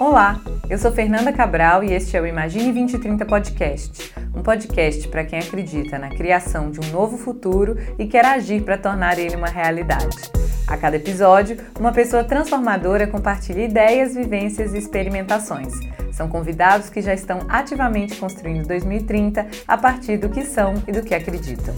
Olá, eu sou Fernanda Cabral e este é o Imagine 2030 Podcast, um podcast para quem acredita na criação de um novo futuro e quer agir para tornar ele uma realidade. A cada episódio, uma pessoa transformadora compartilha ideias, vivências e experimentações. São convidados que já estão ativamente construindo 2030 a partir do que são e do que acreditam.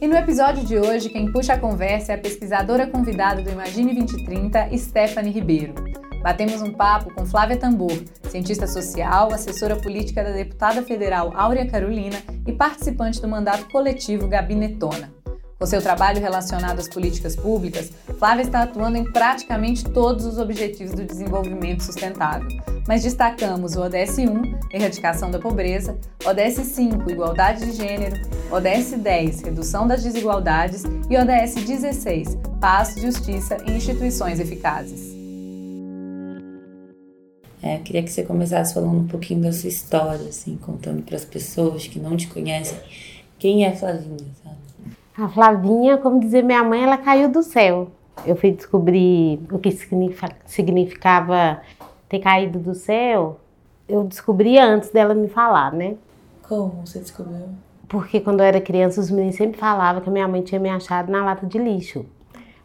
E no episódio de hoje, quem puxa a conversa é a pesquisadora convidada do Imagine 2030, Stephanie Ribeiro. Batemos um papo com Flávia Tambor, cientista social, assessora política da deputada federal Áurea Carolina e participante do mandato coletivo Gabinetona. Com seu trabalho relacionado às políticas públicas, Flávia está atuando em praticamente todos os objetivos do desenvolvimento sustentável. Mas destacamos o ODS 1, Erradicação da Pobreza, ODS 5, Igualdade de Gênero, ODS 10, Redução das Desigualdades e ODS 16, Paz, Justiça e Instituições Eficazes. É, queria que você começasse falando um pouquinho da sua história, assim, contando para as pessoas que não te conhecem quem é a Flavinha, sabe? A Flavinha, como dizer minha mãe, ela caiu do céu. Eu fui descobrir o que significava ter caído do céu. Eu descobri antes dela me falar, né? Como você descobriu? Porque quando eu era criança, os meninos sempre falavam que a minha mãe tinha me achado na lata de lixo.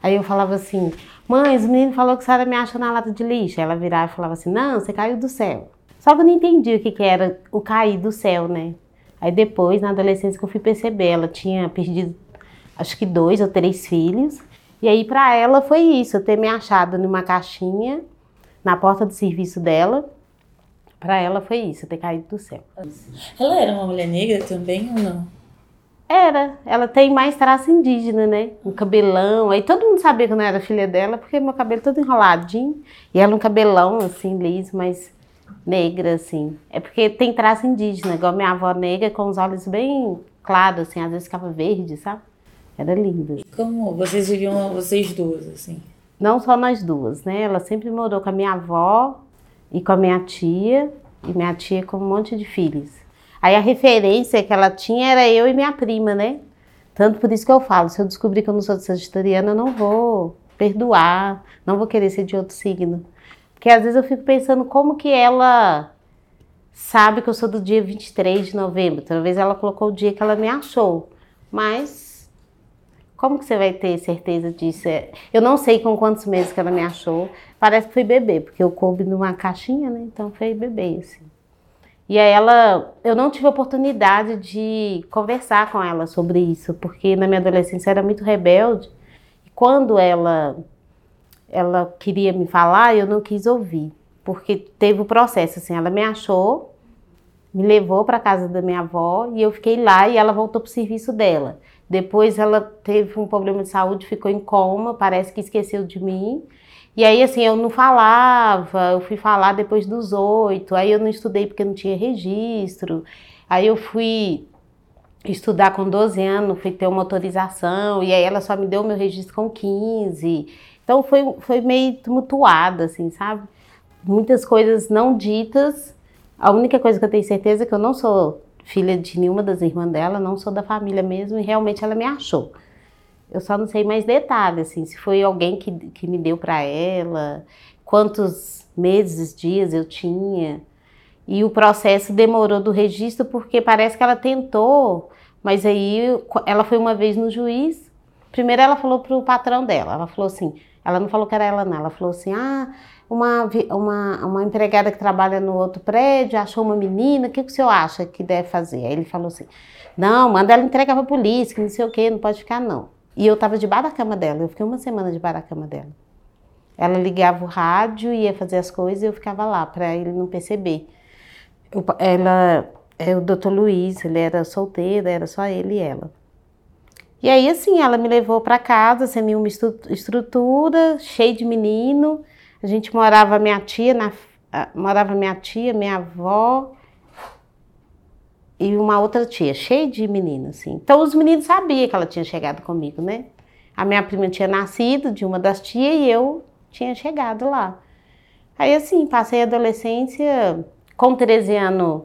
Aí eu falava assim, mãe, os meninos falaram que a senhora me acha na lata de lixo. Ela virava e falava assim, não, você caiu do céu. Só que eu não entendi o que, que era o cair do céu, né? Aí depois, na adolescência, que eu fui perceber, ela tinha perdido, acho que dois ou três filhos. E aí, para ela, foi isso, eu ter me achado numa caixinha, na porta do serviço dela. Para ela, foi isso, ter caído do céu. Ela era uma mulher negra também ou não? Era, ela tem mais traço indígena, né? Um cabelão. Aí todo mundo sabia que eu não era filha dela, porque meu cabelo todo enroladinho. E ela um cabelão, assim, liso, mas negra, assim. É porque tem traço indígena, igual minha avó negra, com os olhos bem claros, assim, às vezes ficava verde, sabe? Era lindo. Como vocês viviam, vocês duas, assim? Não só nós duas, né? Ela sempre morou com a minha avó e com a minha tia, e minha tia com um monte de filhos. Aí a referência que ela tinha era eu e minha prima, né? Tanto por isso que eu falo, se eu descobrir que eu não sou de sagitariana, eu não vou perdoar, não vou querer ser de outro signo. Porque às vezes eu fico pensando como que ela sabe que eu sou do dia 23 de novembro. Talvez ela colocou o dia que ela me achou. Mas como que você vai ter certeza disso? Eu não sei com quantos meses que ela me achou. Parece que foi bebê, porque eu coube numa caixinha, né? Então foi bebê, assim. E aí ela, eu não tive oportunidade de conversar com ela sobre isso, porque na minha adolescência era muito rebelde. E quando ela ela queria me falar, eu não quis ouvir, porque teve o processo assim, ela me achou, me levou para casa da minha avó e eu fiquei lá e ela voltou para o serviço dela. Depois ela teve um problema de saúde, ficou em coma, parece que esqueceu de mim. E aí, assim, eu não falava, eu fui falar depois dos oito, aí eu não estudei porque não tinha registro. Aí eu fui estudar com 12 anos, fui ter uma autorização, e aí ela só me deu meu registro com 15. Então foi, foi meio tumultuada, assim, sabe? Muitas coisas não ditas. A única coisa que eu tenho certeza é que eu não sou filha de nenhuma das irmãs dela, não sou da família mesmo, e realmente ela me achou. Eu só não sei mais detalhes, assim, se foi alguém que, que me deu para ela, quantos meses, dias eu tinha. E o processo demorou do registro porque parece que ela tentou, mas aí ela foi uma vez no juiz. Primeiro ela falou pro patrão dela, ela falou assim, ela não falou que era ela não, ela falou assim, ah, uma, uma, uma empregada que trabalha no outro prédio achou uma menina, o que, que o senhor acha que deve fazer? Aí ele falou assim, não, manda ela entregar pra polícia, que não sei o que, não pode ficar não. E eu estava debaixo da cama dela, eu fiquei uma semana debaixo da cama dela. Ela ligava o rádio, ia fazer as coisas e eu ficava lá, para ele não perceber. Eu, ela, é o doutor Luiz, ele era solteiro, era só ele e ela. E aí, assim, ela me levou para casa, sem nenhuma estrutura, cheio de menino. A gente morava, minha tia, na, morava minha tia, minha avó, e uma outra tia, cheia de meninos, assim. Então os meninos sabiam que ela tinha chegado comigo, né? A minha prima tinha nascido de uma das tias e eu tinha chegado lá. Aí assim, passei a adolescência, com 13 anos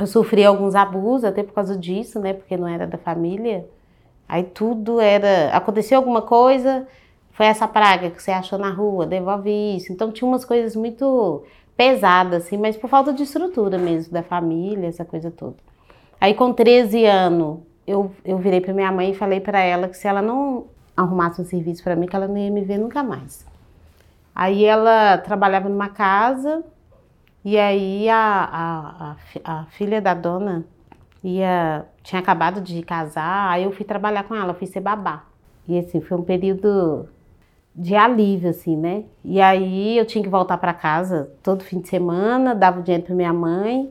eu sofri alguns abusos, até por causa disso, né? Porque não era da família. Aí tudo era. Aconteceu alguma coisa, foi essa praga que você achou na rua, devolve isso. Então tinha umas coisas muito pesadas, assim, mas por falta de estrutura mesmo da família, essa coisa toda. Aí com 13 anos, eu, eu virei para minha mãe e falei para ela que se ela não arrumasse um serviço para mim, que ela não ia me ver nunca mais. Aí ela trabalhava numa casa e aí a, a, a, a filha da dona ia, tinha acabado de casar, aí eu fui trabalhar com ela, fui ser babá. E assim, foi um período de alívio, assim, né? E aí eu tinha que voltar para casa todo fim de semana, dava o dinheiro para minha mãe.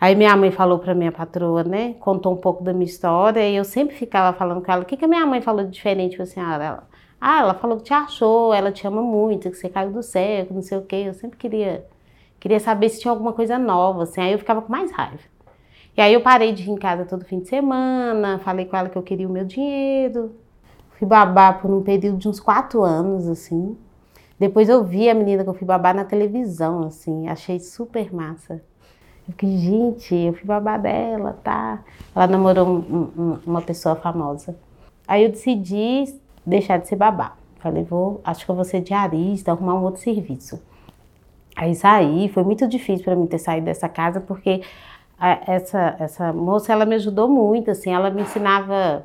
Aí minha mãe falou para minha patroa, né? Contou um pouco da minha história e eu sempre ficava falando com ela, o que, que a minha mãe falou de diferente para senhora? Ela, ah, ela falou que te achou, ela te ama muito, que você caiu do céu, não sei o quê. Eu sempre queria, queria saber se tinha alguma coisa nova, assim. Aí eu ficava com mais raiva. E aí eu parei de ir em casa todo fim de semana, falei com ela que eu queria o meu dinheiro. Fui babar por um período de uns quatro anos, assim. Depois eu vi a menina que eu fui babar na televisão, assim. Achei super massa. Eu fiquei, gente, eu fui babar dela, tá? Ela namorou um, um, uma pessoa famosa. Aí eu decidi deixar de ser babá. Falei, vou, acho que eu vou ser diarista, arrumar um outro serviço. Aí saí, foi muito difícil para mim ter saído dessa casa, porque a, essa, essa moça, ela me ajudou muito, assim, ela me ensinava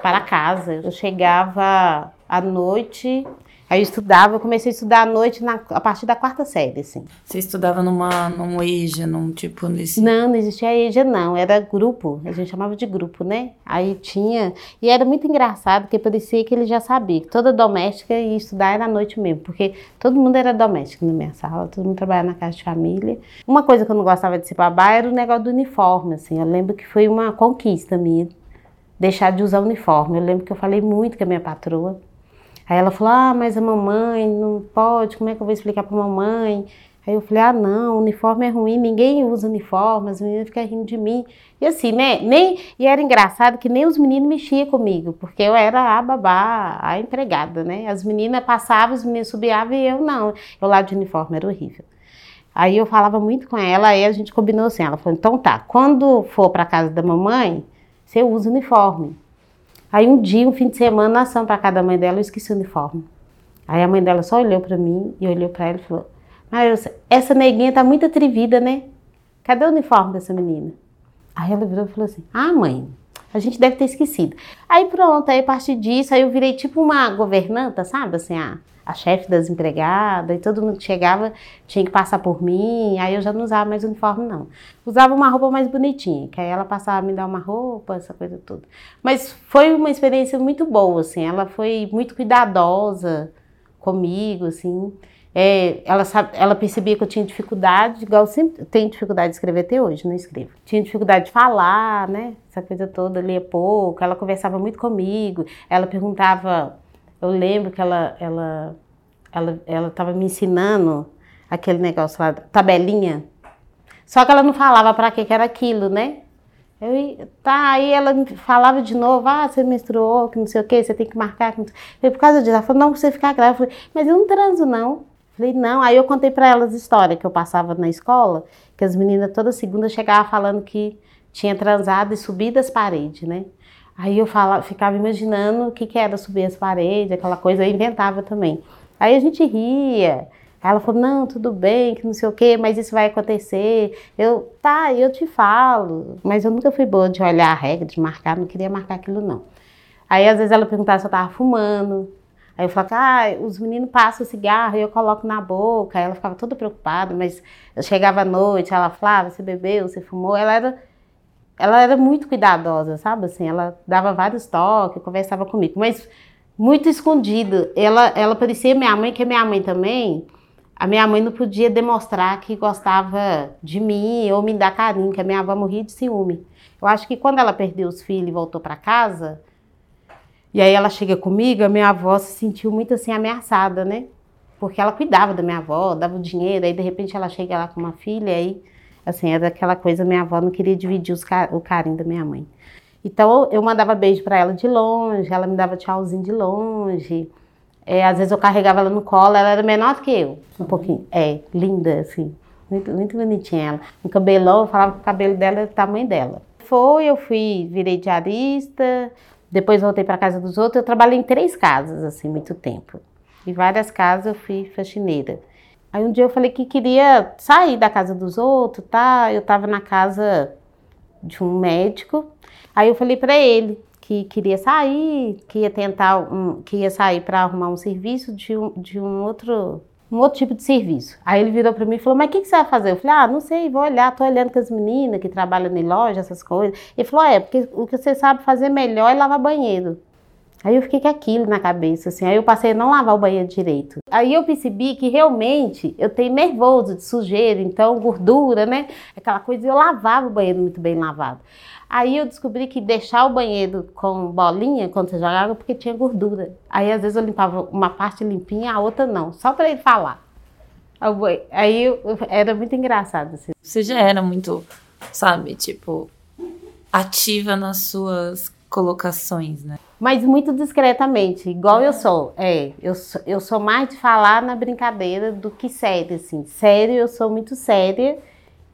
para casa. Eu chegava à noite, Aí eu estudava, eu comecei a estudar à noite na, a partir da quarta série, assim. Você estudava numa, num EJA, num tipo nesse... Não, não existia EJA não, era grupo, a gente chamava de grupo, né? Aí tinha, e era muito engraçado, porque parecia que ele já sabia, que toda doméstica ia estudar era à noite mesmo, porque todo mundo era doméstico na minha sala, todo mundo trabalhava na casa de família. Uma coisa que eu não gostava de ser babá era o negócio do uniforme, assim, eu lembro que foi uma conquista minha, deixar de usar uniforme. Eu lembro que eu falei muito com a minha patroa, Aí ela falou: Ah, mas a mamãe não pode, como é que eu vou explicar para a mamãe? Aí eu falei: Ah, não, uniforme é ruim, ninguém usa uniforme, as meninas ficam rindo de mim. E assim, né? Nem, e era engraçado que nem os meninos mexiam comigo, porque eu era a babá, a empregada, né? As meninas passavam, os meninos subiavam e eu não. Eu lá de uniforme era horrível. Aí eu falava muito com ela, aí a gente combinou assim. Ela falou: Então tá, quando for para casa da mamãe, você usa uniforme. Aí um dia, um fim de semana, nós fomos para casa da mãe dela, eu esqueci o uniforme. Aí a mãe dela só olhou para mim e olhou para ela e falou: Mas essa neguinha tá muito atrevida, né? Cadê o uniforme dessa menina? Aí ela virou e falou assim: Ah, mãe, a gente deve ter esquecido. Aí pronto, aí a partir disso, aí eu virei tipo uma governanta, sabe? Assim, a, a chefe das empregadas, e todo mundo que chegava tinha que passar por mim, aí eu já não usava mais uniforme, não. Usava uma roupa mais bonitinha, que aí ela passava a me dar uma roupa, essa coisa toda. Mas foi uma experiência muito boa, assim, ela foi muito cuidadosa comigo, assim. É, ela, sabe, ela percebia que eu tinha dificuldade, igual eu sempre tenho dificuldade de escrever até hoje, não escrevo. Tinha dificuldade de falar, né? Essa coisa toda, lia pouco. Ela conversava muito comigo. Ela perguntava eu lembro que ela ela ela ela estava me ensinando aquele negócio lá, tabelinha. Só que ela não falava para que que era aquilo, né? Eu, tá, aí ela falava de novo, ah, você menstruou, que não sei o que, você tem que marcar. Que por causa disso, ela falou, não, você ficar grávida. Eu falei, mas eu não transo, não. falei, não. Aí eu contei para elas a história que eu passava na escola, que as meninas toda segunda chegavam falando que tinha transado e subido as paredes, né? Aí eu ficava imaginando o que, que era subir as paredes, aquela coisa, eu inventava também. Aí a gente ria. Ela falou, não, tudo bem, que não sei o quê, mas isso vai acontecer. Eu, tá, eu te falo. Mas eu nunca fui boa de olhar a regra, de marcar, não queria marcar aquilo não. Aí às vezes ela perguntava se eu tava fumando. Aí eu falava, ah, os meninos passam cigarro e eu coloco na boca. Aí ela ficava toda preocupada, mas eu chegava à noite, ela falava, você bebeu, você fumou. Ela era ela era muito cuidadosa, sabe? Assim, ela dava vários toques, conversava comigo, mas muito escondido. Ela, ela parecia minha mãe, que minha mãe também. A minha mãe não podia demonstrar que gostava de mim ou me dar carinho, que a minha avó morria de ciúme. Eu acho que quando ela perdeu os filhos e voltou para casa, e aí ela chega comigo, a minha avó se sentiu muito assim ameaçada, né? Porque ela cuidava da minha avó, dava o dinheiro, aí de repente ela chega lá com uma filha, aí Assim, era aquela coisa, minha avó não queria dividir o carinho da minha mãe. Então, eu mandava beijo para ela de longe, ela me dava tchauzinho de longe. É, às vezes eu carregava ela no colo, ela era menor do que eu, um pouquinho. É, linda, assim, muito, muito bonitinha ela. Um cabelão, eu falava que o cabelo dela era do tamanho dela. Foi, eu fui, virei diarista, depois voltei para casa dos outros. Eu trabalhei em três casas, assim, muito tempo. Em várias casas eu fui faxineira. Aí um dia eu falei que queria sair da casa dos outros, tá? Eu tava na casa de um médico. Aí eu falei para ele que queria sair, que ia tentar um, que ia sair para arrumar um serviço de um, de um outro um outro tipo de serviço. Aí ele virou para mim e falou: Mas o que, que, você vai fazer? Eu falei: Ah, não sei, vou olhar, tô olhando com as meninas que trabalham em loja, essas coisas. Ele falou: É, porque o que você sabe fazer melhor é lavar banheiro. Aí eu fiquei com aquilo na cabeça, assim. Aí eu passei a não lavar o banheiro direito. Aí eu percebi que realmente eu tenho nervoso de sujeira, então gordura, né? Aquela coisa, eu lavava o banheiro muito bem lavado. Aí eu descobri que deixar o banheiro com bolinha quando você jogava porque tinha gordura. Aí às vezes eu limpava uma parte limpinha, a outra não, só para ele falar. Aí eu, era muito engraçado. Assim. Você já era muito, sabe, tipo, ativa nas suas colocações, né? Mas muito discretamente, igual é. eu sou. É, eu sou, eu sou mais de falar na brincadeira do que séria, assim. Sério, eu sou muito séria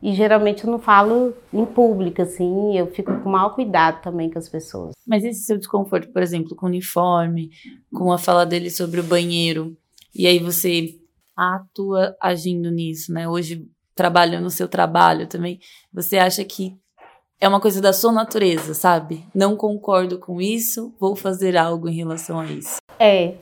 e geralmente eu não falo em público, assim, eu fico com maior cuidado também com as pessoas. Mas esse seu desconforto, por exemplo, com o uniforme, com a fala dele sobre o banheiro, e aí você atua agindo nisso, né? Hoje trabalhando no seu trabalho também, você acha que é uma coisa da sua natureza, sabe? Não concordo com isso, vou fazer algo em relação a isso. É.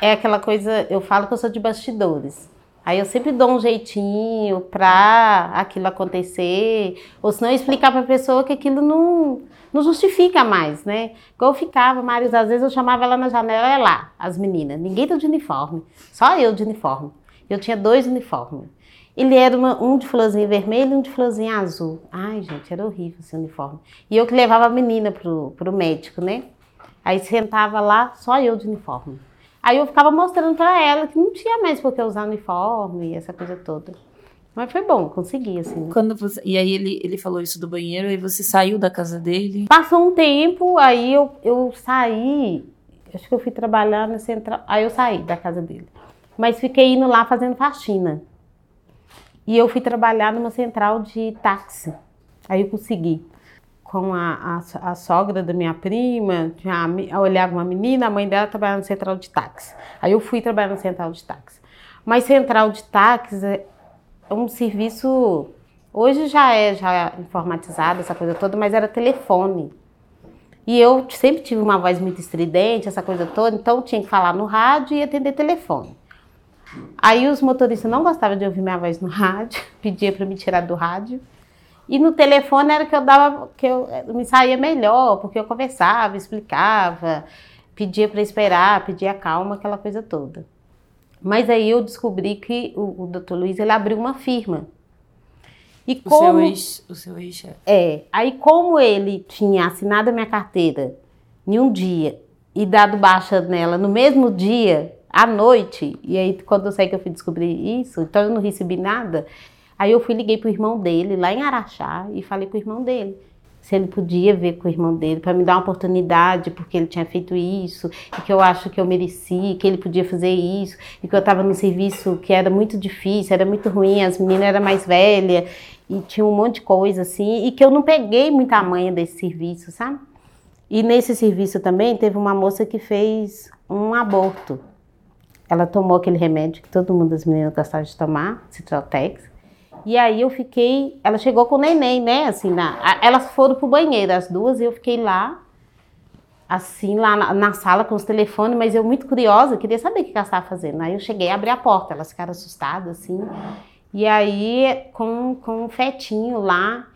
É aquela coisa, eu falo que eu sou de bastidores. Aí eu sempre dou um jeitinho pra aquilo acontecer, ou se não explicar pra pessoa que aquilo não, não justifica mais, né? Igual eu ficava, Marius, às vezes eu chamava ela na janela, é lá, as meninas, ninguém tá de uniforme, só eu de uniforme. Eu tinha dois uniformes. Ele era uma, um de florzinha vermelha e um de florzinha azul. Ai, gente, era horrível esse uniforme. E eu que levava a menina pro, pro médico, né? Aí sentava lá, só eu de uniforme. Aí eu ficava mostrando para ela que não tinha mais por que usar uniforme e essa coisa toda. Mas foi bom, consegui, assim. Né? Quando você, e aí ele, ele falou isso do banheiro, aí você saiu da casa dele? Passou um tempo, aí eu, eu saí, acho que eu fui trabalhar na central, aí eu saí da casa dele. Mas fiquei indo lá fazendo faxina. E eu fui trabalhar numa central de táxi. Aí eu consegui. Com a, a, a sogra da minha prima, já olhava uma menina, a mãe dela trabalhava na central de táxi. Aí eu fui trabalhar na central de táxi. Mas central de táxi é, é um serviço. Hoje já é já informatizado, essa coisa toda, mas era telefone. E eu sempre tive uma voz muito estridente, essa coisa toda, então tinha que falar no rádio e atender telefone. Aí os motoristas não gostavam de ouvir minha voz no rádio, pedia para me tirar do rádio. E no telefone era que eu dava, que eu, me saía melhor, porque eu conversava, explicava, pedia para esperar, pedia calma, aquela coisa toda. Mas aí eu descobri que o, o Dr. Luiz ele abriu uma firma. E o como, seu ex, o seu ex -chefe. É. Aí como ele tinha assinado a minha carteira em um dia e dado baixa nela no mesmo dia, à noite, e aí quando eu sei que eu fui descobrir isso, então eu não recebi nada, aí eu fui liguei pro irmão dele lá em Araxá e falei com o irmão dele se ele podia ver com o irmão dele para me dar uma oportunidade porque ele tinha feito isso e que eu acho que eu mereci, que ele podia fazer isso e que eu estava num serviço que era muito difícil, era muito ruim, as meninas eram mais velhas e tinha um monte de coisa assim e que eu não peguei muita manha desse serviço, sabe? E nesse serviço também teve uma moça que fez um aborto ela tomou aquele remédio que todo mundo das meninas gostava de tomar, Citrotex. E aí eu fiquei, ela chegou com o neném, né, assim, na, elas foram pro banheiro, as duas, e eu fiquei lá, assim, lá na, na sala com os telefones, mas eu muito curiosa, queria saber o que ela estava fazendo. Aí eu cheguei, abri a porta, elas ficaram assustadas, assim, e aí com, com um fetinho lá,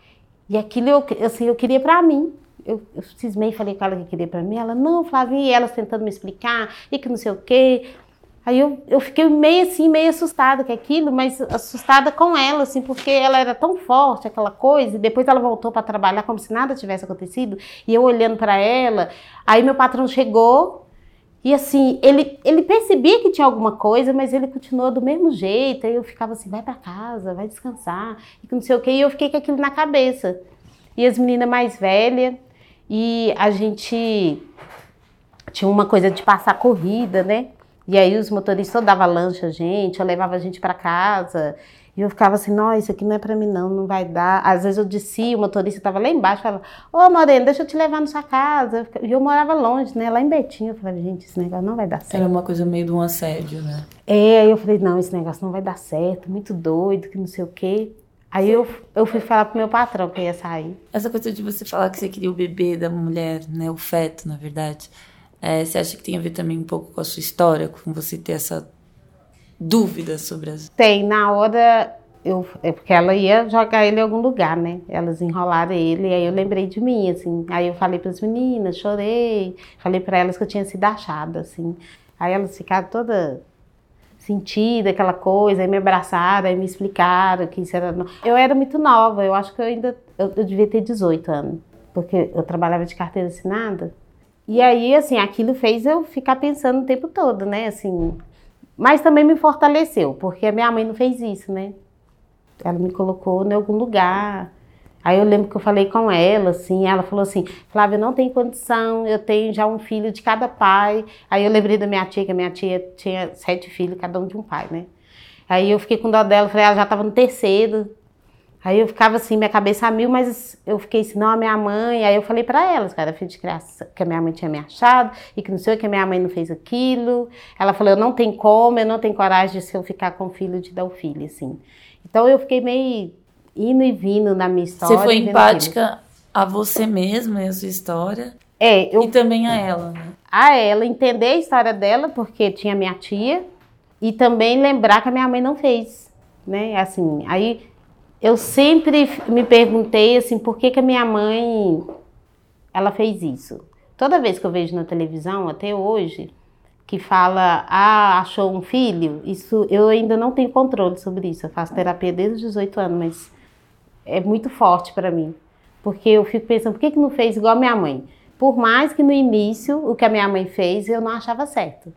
e aquilo eu, assim, eu queria para mim. Eu, eu cismei, falei com ela que queria para mim, ela, não, Flavinha, e elas tentando me explicar, e que não sei o quê, Aí eu, eu fiquei meio assim, meio assustada com aquilo, mas assustada com ela, assim, porque ela era tão forte, aquela coisa, e depois ela voltou para trabalhar como se nada tivesse acontecido, e eu olhando para ela. Aí meu patrão chegou, e assim, ele, ele percebia que tinha alguma coisa, mas ele continuou do mesmo jeito. Aí eu ficava assim, vai para casa, vai descansar, e não sei o quê, e eu fiquei com aquilo na cabeça. E as meninas mais velhas, e a gente tinha uma coisa de passar corrida, né? E aí os motoristas davam lanche a gente, eu levava a gente para casa. E eu ficava assim, não, isso aqui não é pra mim não, não vai dar. Às vezes eu descia, o motorista estava lá embaixo, falava, ô Moreno, deixa eu te levar na sua casa. E eu morava longe, né, lá em Betinho. Eu falei, gente, esse negócio não vai dar certo. Era uma coisa meio de um assédio, né? É, aí eu falei, não, esse negócio não vai dar certo, muito doido, que não sei o quê. Aí eu, eu fui falar pro meu patrão que eu ia sair. Essa coisa de você falar que você queria o bebê da mulher, né, o feto, na verdade, é, você acha que tem a ver também um pouco com a sua história, com você ter essa dúvida sobre as... Tem, na hora, eu, é porque ela ia jogar ele em algum lugar, né? Elas enrolaram ele, aí eu lembrei de mim, assim. Aí eu falei para as meninas, chorei, falei para elas que eu tinha sido achada, assim. Aí elas ficaram toda sentida, aquela coisa, aí me abraçaram, aí me explicaram que isso era. Eu era muito nova, eu acho que eu ainda eu, eu devia ter 18 anos, porque eu trabalhava de carteira assinada. E aí, assim, aquilo fez eu ficar pensando o tempo todo, né? Assim, mas também me fortaleceu, porque a minha mãe não fez isso, né? Ela me colocou em algum lugar. Aí eu lembro que eu falei com ela, assim, ela falou assim, Flávia, eu não tenho condição, eu tenho já um filho de cada pai. Aí eu lembrei da minha tia, que a minha tia tinha sete filhos, cada um de um pai, né? Aí eu fiquei com dó dela, falei, ela já estava no terceiro. Aí eu ficava assim, minha cabeça a mil, mas eu fiquei assim, não, a minha mãe. Aí eu falei para elas que era filho de criança, que a minha mãe tinha me achado e que não sei o que a minha mãe não fez aquilo. Ela falou, eu não tenho como, eu não tenho coragem de se eu ficar com o filho de dar o filho, assim. Então eu fiquei meio indo e vindo na minha história. Você foi empática a você mesma e a sua história? É, eu... E também a ela, né? A ela, entender a história dela, porque tinha minha tia, e também lembrar que a minha mãe não fez, né? Assim, aí eu sempre me perguntei assim, por que, que a minha mãe ela fez isso? Toda vez que eu vejo na televisão, até hoje, que fala, ah, achou um filho, isso eu ainda não tenho controle sobre isso. Eu faço terapia desde os 18 anos, mas é muito forte para mim. Porque eu fico pensando, por que, que não fez igual a minha mãe? Por mais que no início o que a minha mãe fez eu não achava certo.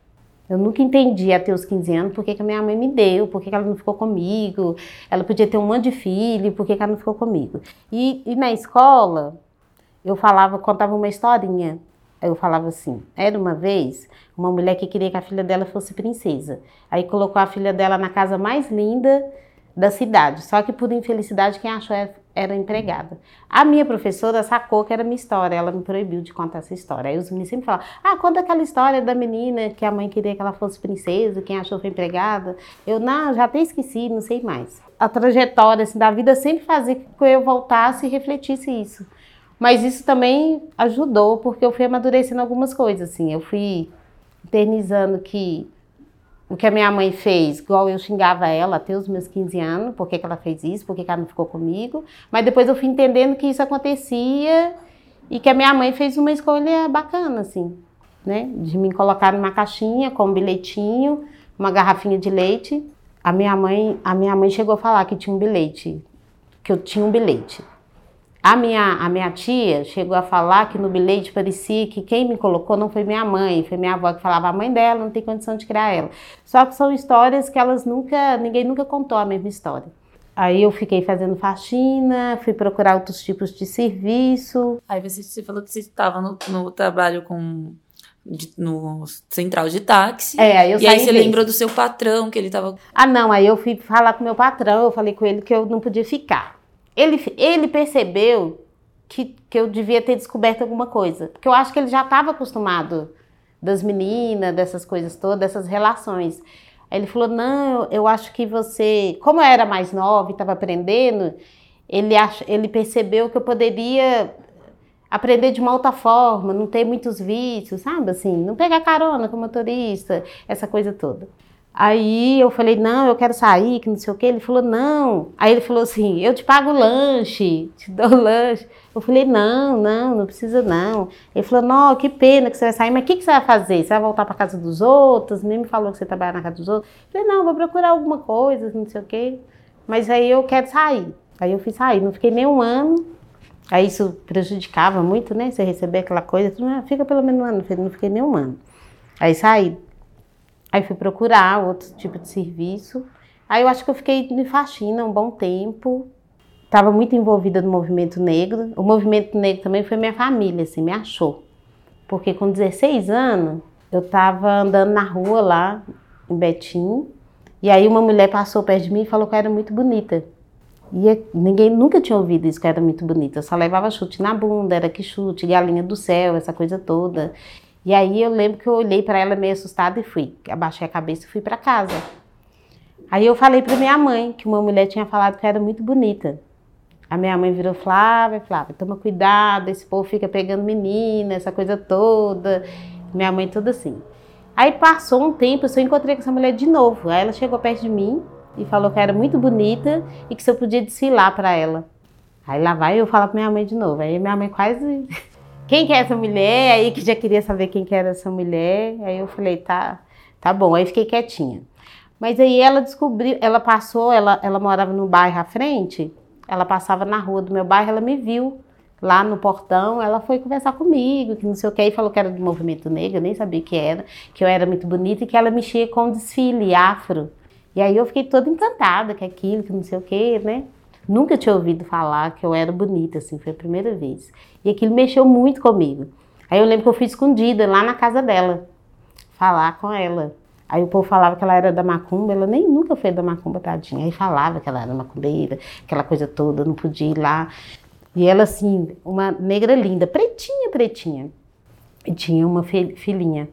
Eu nunca entendi até os 15 anos por que, que a minha mãe me deu, por que, que ela não ficou comigo. Ela podia ter um monte de filho, por que, que ela não ficou comigo. E, e na escola, eu falava, contava uma historinha. Eu falava assim: era uma vez uma mulher que queria que a filha dela fosse princesa. Aí colocou a filha dela na casa mais linda da cidade. Só que por infelicidade quem achou era empregada. A minha professora sacou que era minha história, ela me proibiu de contar essa história. Aí os meninos sempre falam: "Ah, conta aquela história da menina que a mãe queria que ela fosse princesa, quem achou foi empregada". Eu não, já até esqueci, não sei mais. A trajetória assim, da vida sempre fazia que eu voltasse e refletisse isso. Mas isso também ajudou porque eu fui amadurecendo algumas coisas assim. Eu fui internizando que o que a minha mãe fez, igual eu xingava ela até os meus 15 anos, por que, que ela fez isso, por que, que ela não ficou comigo. Mas depois eu fui entendendo que isso acontecia e que a minha mãe fez uma escolha bacana, assim, né? De me colocar numa caixinha com um bilhetinho, uma garrafinha de leite. A minha mãe, a minha mãe chegou a falar que tinha um bilhete, que eu tinha um bilhete. A minha, a minha tia chegou a falar que no bilhete parecia que quem me colocou não foi minha mãe, foi minha avó que falava a mãe dela não tem condição de criar ela. Só que são histórias que elas nunca, ninguém nunca contou a mesma história. Aí eu fiquei fazendo faxina, fui procurar outros tipos de serviço. Aí você, você falou que você estava no, no trabalho com de, no central de táxi. É, eu e aí você lembrou do seu patrão que ele estava. Ah, não, aí eu fui falar com meu patrão, eu falei com ele que eu não podia ficar. Ele, ele percebeu que, que eu devia ter descoberto alguma coisa. Porque eu acho que ele já estava acostumado das meninas, dessas coisas todas, dessas relações. Aí ele falou: Não, eu acho que você. Como eu era mais nova e estava aprendendo, ele, ach, ele percebeu que eu poderia aprender de uma outra forma, não ter muitos vícios, sabe? Assim, não pegar carona com motorista, essa coisa toda. Aí eu falei, não, eu quero sair, que não sei o que. Ele falou, não. Aí ele falou assim, eu te pago lanche, te dou lanche. Eu falei, não, não, não precisa não. Ele falou, não, que pena que você vai sair, mas o que, que você vai fazer? Você vai voltar para casa dos outros? Nem me falou que você trabalha na casa dos outros. Eu falei, não, vou procurar alguma coisa, não sei o que. Mas aí eu quero sair. Aí eu fui sair, não fiquei nem um ano. Aí isso prejudicava muito, né? Você receber aquela coisa, fica pelo menos um ano. Não fiquei nem um ano. Aí saí. Aí fui procurar outro tipo de serviço. Aí eu acho que eu fiquei de faxina um bom tempo. Estava muito envolvida no movimento negro. O movimento negro também foi minha família, assim, me achou. Porque com 16 anos, eu estava andando na rua lá, em Betim, E aí uma mulher passou perto de mim e falou que eu era muito bonita. E ninguém nunca tinha ouvido isso que eu era muito bonita. Eu só levava chute na bunda, era que chute, galinha do céu, essa coisa toda. E aí eu lembro que eu olhei para ela meio assustada e fui. Abaixei a cabeça e fui para casa. Aí eu falei para minha mãe que uma mulher tinha falado que era muito bonita. A minha mãe virou Flávia, Flávia, toma cuidado, esse povo fica pegando menina, essa coisa toda. Minha mãe tudo assim. Aí passou um tempo, eu só encontrei com essa mulher de novo. Aí ela chegou perto de mim e falou que era muito bonita e que se eu podia desfilar para ela. Aí lá vai eu falar para minha mãe de novo. Aí minha mãe quase. Quem que é essa mulher? Aí que já queria saber quem que era essa mulher. Aí eu falei, tá, tá bom. Aí fiquei quietinha. Mas aí ela descobriu, ela passou, ela, ela morava no bairro à frente, ela passava na rua do meu bairro, ela me viu lá no portão, ela foi conversar comigo, que não sei o que, e falou que era do movimento negro, eu nem sabia que era, que eu era muito bonita e que ela mexia com desfile afro. E aí eu fiquei toda encantada com aquilo, que não sei o que, né? Nunca tinha ouvido falar que eu era bonita, assim, foi a primeira vez. E aquilo mexeu muito comigo. Aí eu lembro que eu fui escondida lá na casa dela, falar com ela. Aí o povo falava que ela era da macumba, ela nem nunca foi da macumba, tadinha. Aí falava que ela era macumbeira, aquela coisa toda, não podia ir lá. E ela, assim, uma negra linda, pretinha, pretinha. E tinha uma filhinha.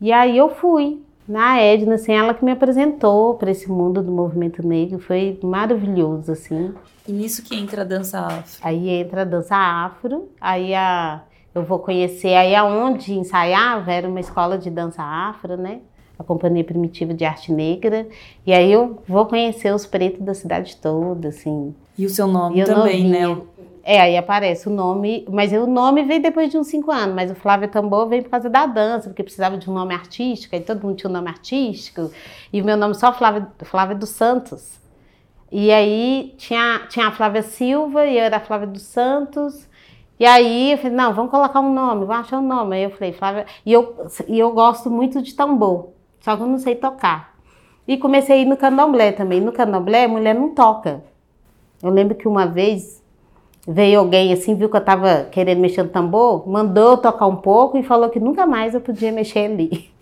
E aí eu fui na Edna, assim, ela que me apresentou para esse mundo do movimento negro, foi maravilhoso, assim. E nisso que entra a dança afro? Aí entra a dança afro, aí a, eu vou conhecer, aí aonde ensaiava era uma escola de dança afro, né? A Companhia Primitiva de Arte Negra, e aí eu vou conhecer os pretos da cidade toda, assim. E o seu nome também, novinha. né? É, aí aparece o nome, mas o nome veio depois de uns cinco anos, mas o Flávio Tambor veio por causa da dança, porque precisava de um nome artístico, aí todo mundo tinha um nome artístico, e o meu nome só Flávio, Flávia dos Santos. E aí tinha, tinha a Flávia Silva e eu era a Flávia dos Santos. E aí eu falei, não, vamos colocar um nome, vamos achar um nome. Aí eu falei, Flávia. E eu, e eu gosto muito de tambor, só que eu não sei tocar. E comecei a ir no candomblé também. No candomblé, mulher não toca. Eu lembro que uma vez veio alguém assim, viu que eu tava querendo mexer no tambor, mandou eu tocar um pouco e falou que nunca mais eu podia mexer ali.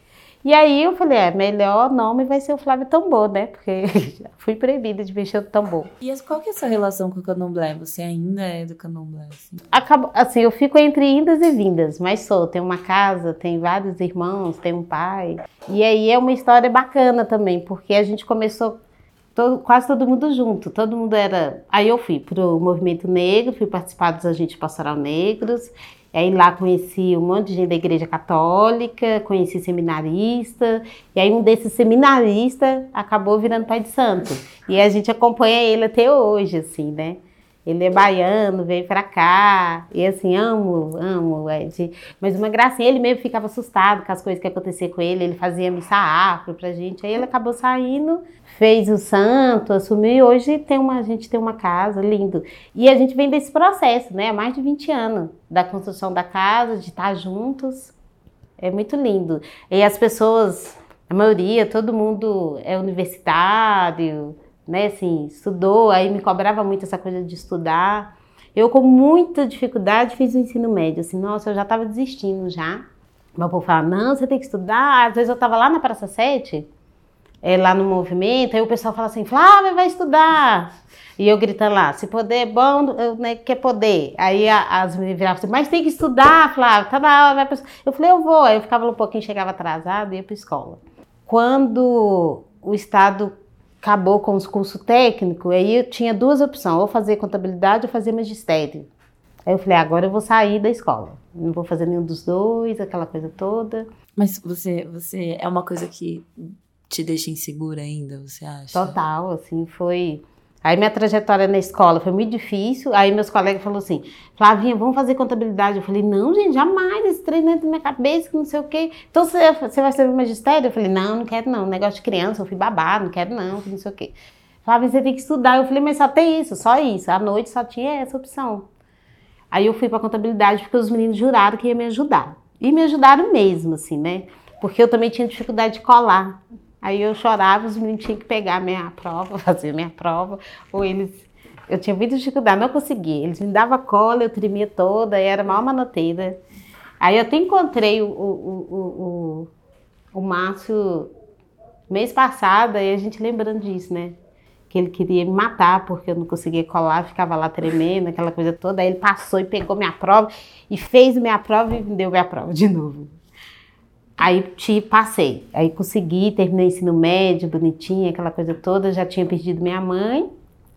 E aí eu falei, é, melhor nome vai ser o Flávio Tambor, né? Porque já fui proibida de mexer no tambor. E qual que é a sua relação com o candomblé? Você ainda é do candomblé? Assim? Acabo, assim, eu fico entre indas e vindas, mas sou. Tenho uma casa, tenho vários irmãos, tenho um pai. E aí é uma história bacana também, porque a gente começou todo, quase todo mundo junto, todo mundo era. Aí eu fui pro movimento negro, fui participar dos agentes pastoral negros, aí lá conheci um monte de gente da igreja católica, conheci seminarista, e aí um desses seminaristas acabou virando pai de santo. E a gente acompanha ele até hoje, assim, né? Ele é baiano, veio pra cá. E assim, amo, amo. Ed. Mas uma gracinha, ele mesmo ficava assustado com as coisas que aconteciam com ele. Ele fazia missa afro pra gente. Aí ele acabou saindo, fez o santo, assumiu. E hoje tem uma, a gente tem uma casa, lindo. E a gente vem desse processo, né? Há mais de 20 anos da construção da casa, de estar juntos. É muito lindo. E as pessoas, a maioria, todo mundo é universitário né, assim, estudou, aí me cobrava muito essa coisa de estudar. Eu, com muita dificuldade, fiz o ensino médio, assim, nossa, eu já estava desistindo já. Meu povo falava, não, você tem que estudar. Às vezes eu estava lá na Praça 7, é, lá no movimento, aí o pessoal fala assim, Flávia, vai estudar. E eu gritando lá, se poder é bom, eu, né, quer poder. Aí as meninas viravam assim, mas tem que estudar, Flávia, tá na hora, vai pra... Eu falei, eu vou. Aí eu ficava um pouquinho, chegava atrasado e ia pra escola. Quando o Estado acabou com os cursos técnicos, aí eu tinha duas opções, ou fazer contabilidade ou fazer magistério. Aí eu falei, agora eu vou sair da escola. Não vou fazer nenhum dos dois, aquela coisa toda. Mas você, você é uma coisa que te deixa insegura ainda, você acha? Total, assim, foi Aí minha trajetória na escola foi muito difícil. Aí meus colegas falaram assim: Flavinha, vamos fazer contabilidade. Eu falei: não, gente, jamais. Esse treino dentro da minha cabeça, que não sei o quê. Então você, você vai ser magistério? Eu falei: não, não quero não. Negócio de criança, eu fui babado, não quero não, que não sei o quê. Flavinha, você tem que estudar. Eu falei: mas só tem isso, só isso. À noite só tinha essa opção. Aí eu fui para contabilidade porque os meninos juraram que ia me ajudar. E me ajudaram mesmo, assim, né? Porque eu também tinha dificuldade de colar. Aí eu chorava, os meninos tinham que pegar minha prova, fazer minha prova, ou eles. Eu tinha muita dificuldade, não conseguia. Eles me davam cola, eu tremia toda, e era mal manoteira. Aí eu até encontrei o, o, o, o, o Márcio Mês passado, aí a gente lembrando disso, né? Que ele queria me matar porque eu não conseguia colar, ficava lá tremendo, aquela coisa toda. Aí ele passou e pegou minha prova e fez minha prova e me deu minha prova de novo. Aí te passei. Aí consegui, terminei o ensino médio, bonitinha, aquela coisa toda. Já tinha perdido minha mãe.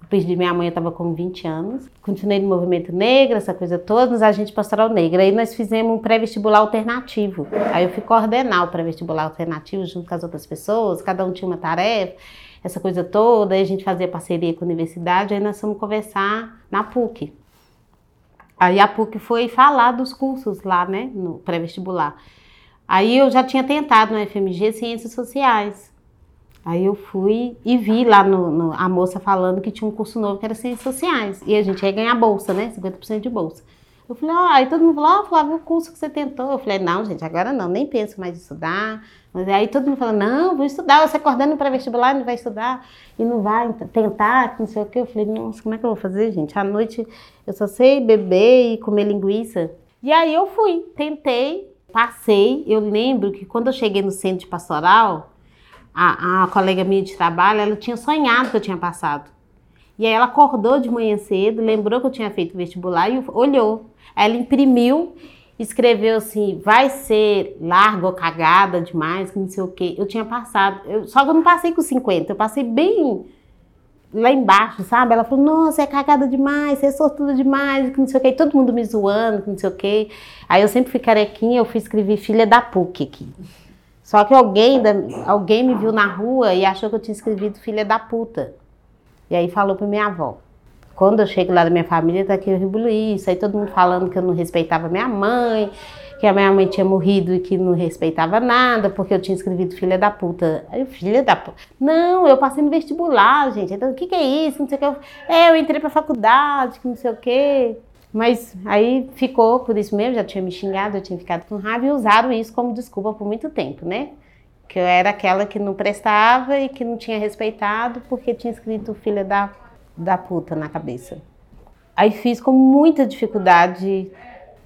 Perdi minha mãe, eu estava com 20 anos. Continuei no movimento negro, essa coisa toda, nos agentes pastoral negra. Aí nós fizemos um pré-vestibular alternativo. Aí eu fui coordenar o pré-vestibular alternativo junto com as outras pessoas, cada um tinha uma tarefa, essa coisa toda. Aí a gente fazia parceria com a universidade, aí nós fomos conversar na PUC. Aí a PUC foi falar dos cursos lá, né, no pré-vestibular. Aí eu já tinha tentado no FMG Ciências Sociais. Aí eu fui e vi lá no, no, a moça falando que tinha um curso novo que era Ciências Sociais. E a gente ia ganhar bolsa, né? 50% de bolsa. Eu falei, ah, aí todo mundo falou, ah, Flávio, o curso que você tentou. Eu falei, não, gente, agora não, nem penso mais em estudar. Mas aí todo mundo falou, não, vou estudar, você acordando para vestibular, não vai estudar e não vai tentar, não sei o quê. Eu falei, nossa, como é que eu vou fazer, gente? À noite eu só sei beber e comer linguiça. E aí eu fui, tentei, passei, eu lembro que quando eu cheguei no centro de pastoral, a, a colega minha de trabalho, ela tinha sonhado que eu tinha passado. E aí ela acordou de manhã cedo, lembrou que eu tinha feito vestibular e olhou. Ela imprimiu, escreveu assim, vai ser largo ou cagada demais, não sei o quê. Eu tinha passado, eu, só que eu não passei com 50, eu passei bem lá embaixo, sabe? Ela falou, nossa, é cagada demais, você é sortuda demais, que não sei o quê. E todo mundo me zoando, que não sei o quê. Aí eu sempre fui carequinha, eu fui escrever filha da PUC aqui. Só que alguém, alguém me viu na rua e achou que eu tinha escrevido filha da puta. E aí falou pra minha avó. Quando eu chego lá da minha família, tá aqui o ribuliço. Aí todo mundo falando que eu não respeitava minha mãe, que a minha mãe tinha morrido e que não respeitava nada, porque eu tinha escrevido filha da puta. Aí, filha da puta. Não, eu passei no vestibular, gente. Então, o que, que é isso? Não sei o que. Eu, é, eu entrei pra faculdade, que não sei o quê. Mas aí ficou por isso mesmo, já tinha me xingado, eu tinha ficado com raiva e usaram isso como desculpa por muito tempo, né? Que eu era aquela que não prestava e que não tinha respeitado porque tinha escrito filha da, da puta na cabeça. Aí fiz com muita dificuldade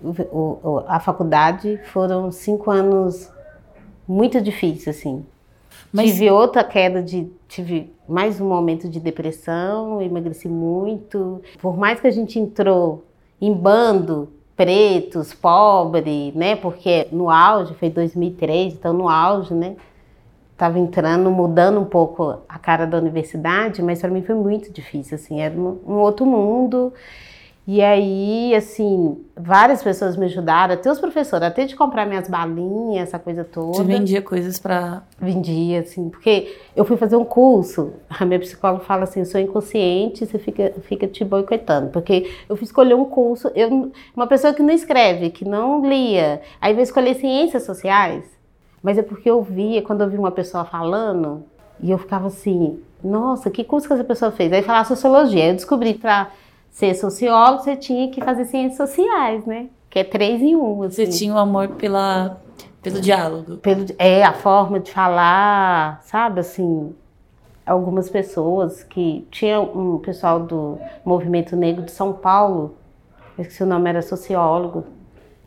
o, a faculdade, foram cinco anos muito difíceis, assim. Mas... Tive outra queda de. Tive mais um momento de depressão, emagreci muito. Por mais que a gente entrou em bando, pretos, pobre, né? Porque no auge, foi 2003, então no auge, né? Tava entrando, mudando um pouco a cara da universidade, mas para mim foi muito difícil, assim, era um outro mundo. E aí, assim, várias pessoas me ajudaram, até os professores, até de comprar minhas balinhas, essa coisa toda. Você vendia coisas para. Vendia, assim, porque eu fui fazer um curso, a minha psicóloga fala assim: sou inconsciente, você fica, fica te boicotando. Porque eu fui escolher um curso, eu, uma pessoa que não escreve, que não lia, aí vai escolher ciências sociais, mas é porque eu via, quando eu vi uma pessoa falando, e eu ficava assim: nossa, que curso que essa pessoa fez? Aí falava sociologia, eu descobri para ser sociólogo, você tinha que fazer ciências sociais, né? Que é três em um. Assim. Você tinha o um amor pela, pelo diálogo. Pelo, é, a forma de falar, sabe, assim, algumas pessoas que... Tinha um pessoal do Movimento Negro de São Paulo, esqueci o nome, era sociólogo.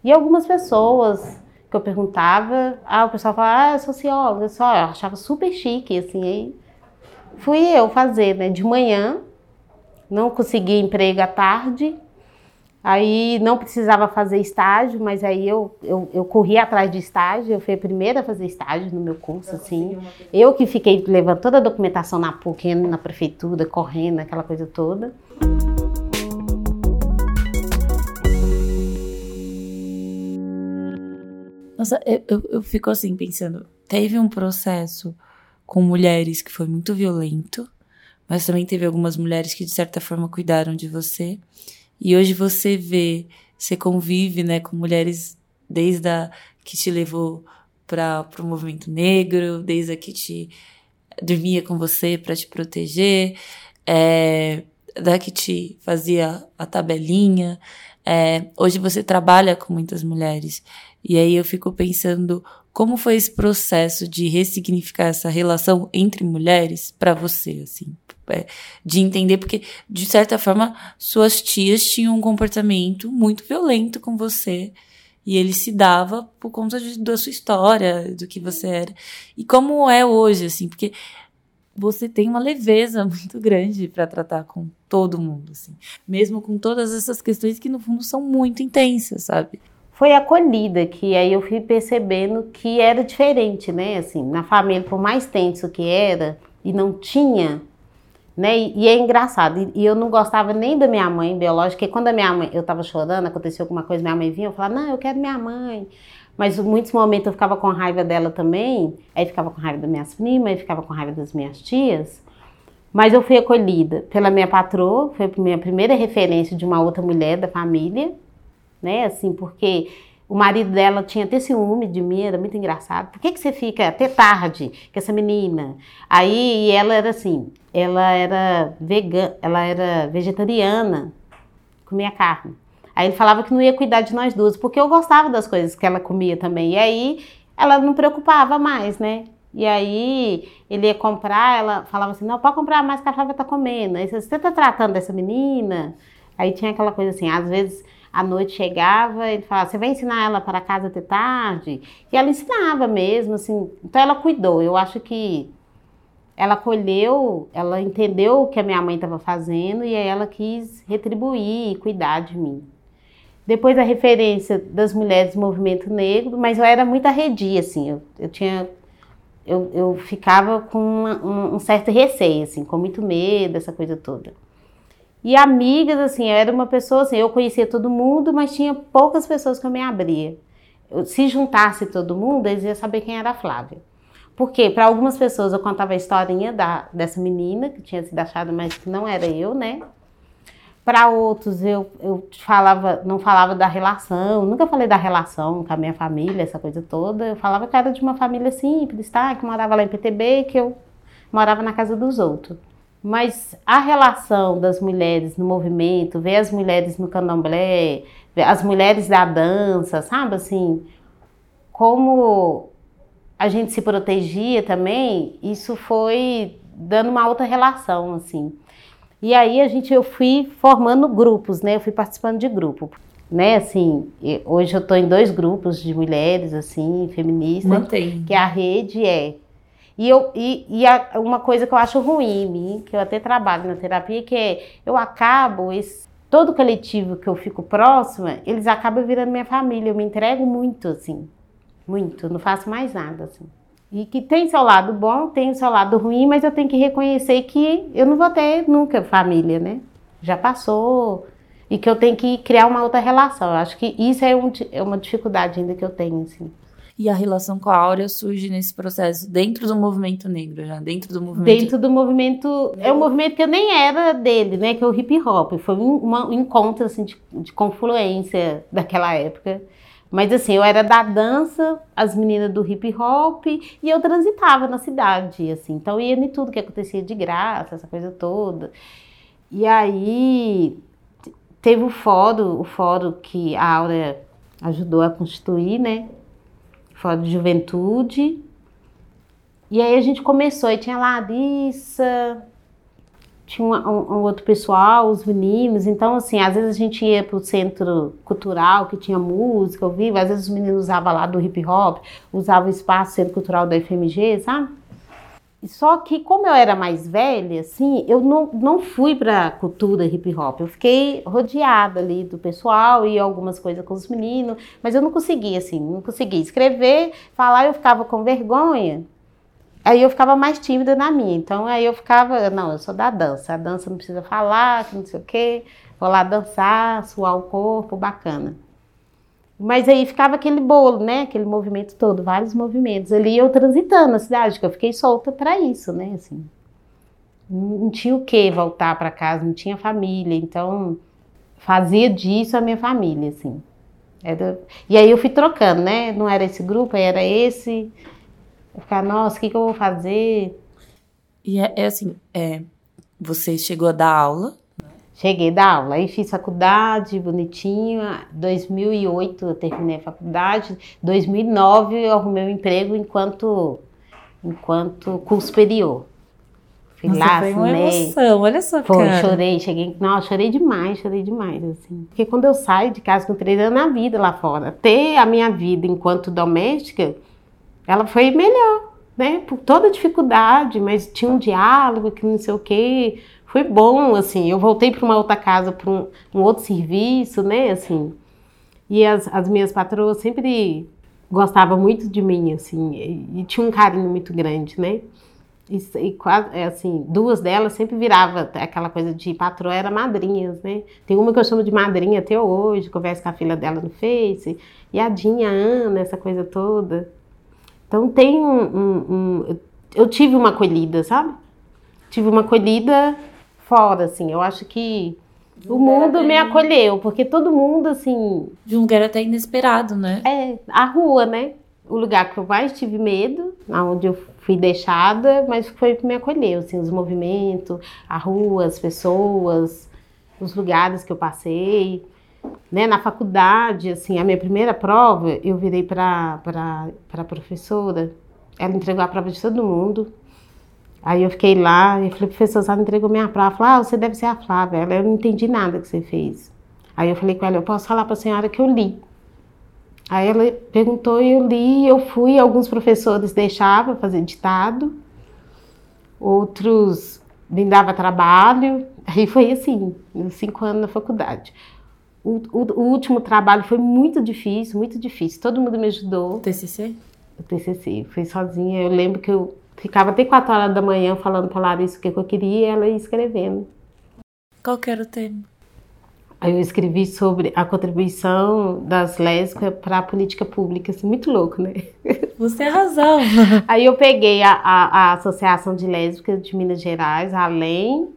E algumas pessoas que eu perguntava, ah, o pessoal falava, ah, é sociólogo, eu só eu achava super chique, assim, aí fui eu fazer, né, de manhã, não consegui emprego à tarde, aí não precisava fazer estágio, mas aí eu, eu, eu corri atrás de estágio, eu fui a primeira a fazer estágio no meu curso, assim. Eu que fiquei levando toda a documentação na PUC, na prefeitura, correndo, aquela coisa toda. Nossa, eu, eu, eu fico assim pensando, teve um processo com mulheres que foi muito violento, mas também teve algumas mulheres que de certa forma cuidaram de você. E hoje você vê, você convive, né, com mulheres desde a que te levou para o movimento negro, desde a que te dormia com você para te proteger, é, da que te fazia a tabelinha. É, hoje você trabalha com muitas mulheres. E aí eu fico pensando como foi esse processo de ressignificar essa relação entre mulheres para você, assim? É, de entender, porque, de certa forma, suas tias tinham um comportamento muito violento com você. E ele se dava por conta de, da sua história, do que você era. E como é hoje, assim, porque você tem uma leveza muito grande para tratar com todo mundo, assim. Mesmo com todas essas questões que, no fundo, são muito intensas, sabe? Foi acolhida, que aí eu fui percebendo que era diferente, né? Assim, na família, por mais tenso que era, e não tinha né? E, e é engraçado, e, e, eu não gostava nem da minha mãe biológica, porque quando a minha mãe, eu tava chorando, aconteceu alguma coisa, minha mãe vinha, eu falava, não, eu quero minha mãe. Mas em muitos momentos eu ficava com raiva dela também, aí ficava com raiva das minhas primas, aí ficava com raiva das minhas tias. Mas eu fui acolhida pela minha patroa, foi a minha primeira referência de uma outra mulher da família, né? Assim, porque o marido dela tinha até ciúme de mim, era muito engraçado. Por que, que você fica até tarde com essa menina? Aí ela era assim, ela era vegana, ela era vegetariana, comia carne. Aí ele falava que não ia cuidar de nós duas, porque eu gostava das coisas que ela comia também. E aí ela não preocupava mais, né? E aí ele ia comprar, ela falava assim, não, pode comprar mais que a Flávia tá comendo. Aí você tá tratando dessa menina? Aí tinha aquela coisa assim, às vezes a noite chegava, ele falava, você vai ensinar ela para casa até tarde? E ela ensinava mesmo, assim, então ela cuidou. Eu acho que ela colheu, ela entendeu o que a minha mãe estava fazendo e aí ela quis retribuir e cuidar de mim. Depois a referência das mulheres do movimento negro, mas eu era muito arredia, assim, eu, eu tinha eu, eu ficava com uma, um, um, certo receio, assim, com muito medo, essa coisa toda. E amigas, assim, eu era uma pessoa assim, eu conhecia todo mundo, mas tinha poucas pessoas que eu me abria. Se juntasse todo mundo, eles iam saber quem era a Flávia. Porque para algumas pessoas eu contava a historinha da, dessa menina que tinha sido achada, mas que não era eu, né? Para outros eu, eu falava, não falava da relação, nunca falei da relação com a minha família, essa coisa toda. Eu falava que era de uma família simples, tá? Que morava lá em PTB, que eu morava na casa dos outros. Mas a relação das mulheres no movimento, ver as mulheres no candomblé, as mulheres da dança, sabe assim, como a gente se protegia também, isso foi dando uma outra relação, assim. E aí a gente, eu fui formando grupos, né? Eu fui participando de grupo, né? Assim, hoje eu estou em dois grupos de mulheres, assim, feministas. Mantém. Que a rede é e, eu, e, e a, uma coisa que eu acho ruim em mim, que eu até trabalho na terapia, que é eu acabo, esse, todo coletivo que eu fico próxima, eles acabam virando minha família. Eu me entrego muito, assim. Muito. Não faço mais nada, assim. E que tem seu lado bom, tem o seu lado ruim, mas eu tenho que reconhecer que eu não vou ter nunca família, né? Já passou. E que eu tenho que criar uma outra relação. Eu acho que isso é, um, é uma dificuldade ainda que eu tenho, assim e a relação com a Áurea surge nesse processo dentro do movimento negro já, dentro do movimento dentro do movimento é um movimento que eu nem era dele, né, que é o hip hop, foi um, um encontro assim de, de confluência daquela época. Mas assim, eu era da dança, as meninas do hip hop, e eu transitava na cidade, assim. Então ia em tudo que acontecia de graça, essa coisa toda. E aí teve o fórum, o fórum que a Aura ajudou a constituir, né? Fórum de Juventude. E aí a gente começou, e tinha Larissa, tinha um, um, um, outro pessoal, os meninos. Então, assim, às vezes a gente ia para o centro cultural que tinha música ao vivo, às vezes os meninos usavam lá do hip hop, usavam o espaço centro cultural da FMG, sabe? Só que como eu era mais velha, assim, eu não, não fui para cultura hip hop. Eu fiquei rodeada ali do pessoal e algumas coisas com os meninos, mas eu não conseguia, assim, não conseguia escrever, falar, eu ficava com vergonha. Aí eu ficava mais tímida na minha. Então aí eu ficava, não, eu sou da dança. A dança não precisa falar, não sei o quê. Vou lá dançar, suar o corpo, bacana. Mas aí ficava aquele bolo, né? Aquele movimento todo, vários movimentos. Ali eu transitando na cidade, que eu fiquei solta para isso, né? Assim, não tinha o que voltar para casa, não tinha família, então fazia disso a minha família, assim. Era... E aí eu fui trocando, né? Não era esse grupo, era esse. Eu ficava, nossa, o que, que eu vou fazer? E é, é assim, é, você chegou a dar aula Cheguei da aula, aí fiz faculdade, bonitinho. 2008 eu terminei a faculdade. 2009 eu arrumei um emprego enquanto, enquanto curso superior. Fui Nossa, lá, foi uma assinei. emoção, olha só, Foi, cara. chorei, cheguei. Não, chorei demais, chorei demais, assim. Porque quando eu saio de casa com três anos, na vida lá fora, ter a minha vida enquanto doméstica, ela foi melhor, né? Por toda dificuldade, mas tinha um diálogo que não sei o quê. Foi bom, assim. Eu voltei para uma outra casa, para um, um outro serviço, né? Assim. E as, as minhas patroas sempre gostavam muito de mim, assim, e, e tinha um carinho muito grande, né? E, e quase, é, assim, duas delas sempre virava aquela coisa de patroa era madrinhas, né? Tem uma que eu chamo de madrinha até hoje, converso com a filha dela no Face, e a Dinha, a Ana, essa coisa toda. Então tem um, um- um- eu tive uma acolhida, sabe? Tive uma acolhida fora, assim. Eu acho que o mundo me acolheu, porque todo mundo, assim, De um lugar até inesperado, né? é, a rua, né? O lugar que eu mais tive medo, onde eu fui deixada, mas foi que me acolheu, assim, os movimentos, a rua, as pessoas, os lugares que eu passei. Né, na faculdade, assim, a minha primeira prova, eu virei para a professora, ela entregou a prova de todo mundo. Aí eu fiquei lá, e falei, professora, você entregou minha prova? Falou, ah, você deve ser a Flávia. Ela, eu não entendi nada que você fez. Aí eu falei com ela, eu posso falar para a senhora que eu li. Aí ela perguntou e eu li, eu fui, alguns professores deixavam fazer ditado, outros me dava trabalho, aí foi assim, cinco anos na faculdade. O, o- o último trabalho foi muito difícil, muito difícil, todo mundo me ajudou, TCC? o TCC, fui sozinha, eu lembro que eu ficava até quatro horas da manhã falando para Larissa o que que eu queria e ela ia escrevendo. Qual que era o tema? Aí eu escrevi sobre a contribuição das lésbicas para a política pública, assim, muito louco, né? Você tem razão. Aí eu peguei a, a, a Associação de Lésbicas de Minas Gerais, além,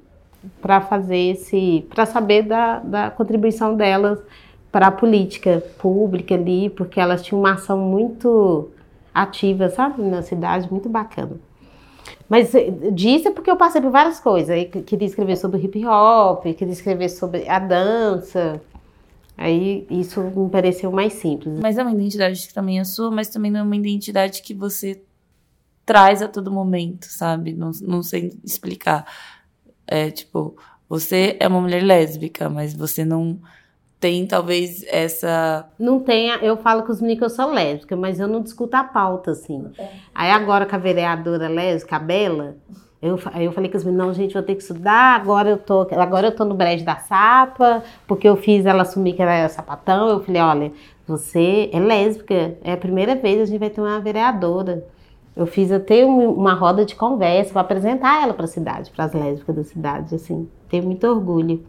para fazer esse, para saber da, da contribuição delas para a política pública ali, porque elas tinham uma ação muito ativa, sabe, na cidade, muito bacana. Mas eh, disso é porque eu passei por várias coisas. Aí que- queria escrever sobre hip hop, queria escrever sobre a dança. Aí isso me pareceu mais simples. Mas é uma identidade que também é sua, mas também não é uma identidade que você traz a todo momento, sabe? Não, não sei explicar. É tipo, você é uma mulher lésbica, mas você não tem talvez essa. Não tem, eu falo com os meninos que eu sou lésbica, mas eu não discuto a pauta, assim. Aí agora com a vereadora lésbica, a Bela, eu, eu falei com os meninos, não, gente, vou ter que estudar, agora eu tô, agora eu tô no brejo da sapa, porque eu fiz ela assumir que era sapatão, eu falei, olha, você é lésbica, é a primeira vez que a gente vai ter uma vereadora. Eu fiz até um- uma roda de conversa para apresentar ela para a cidade, para as lésbicas da cidade, assim, tenho muito orgulho.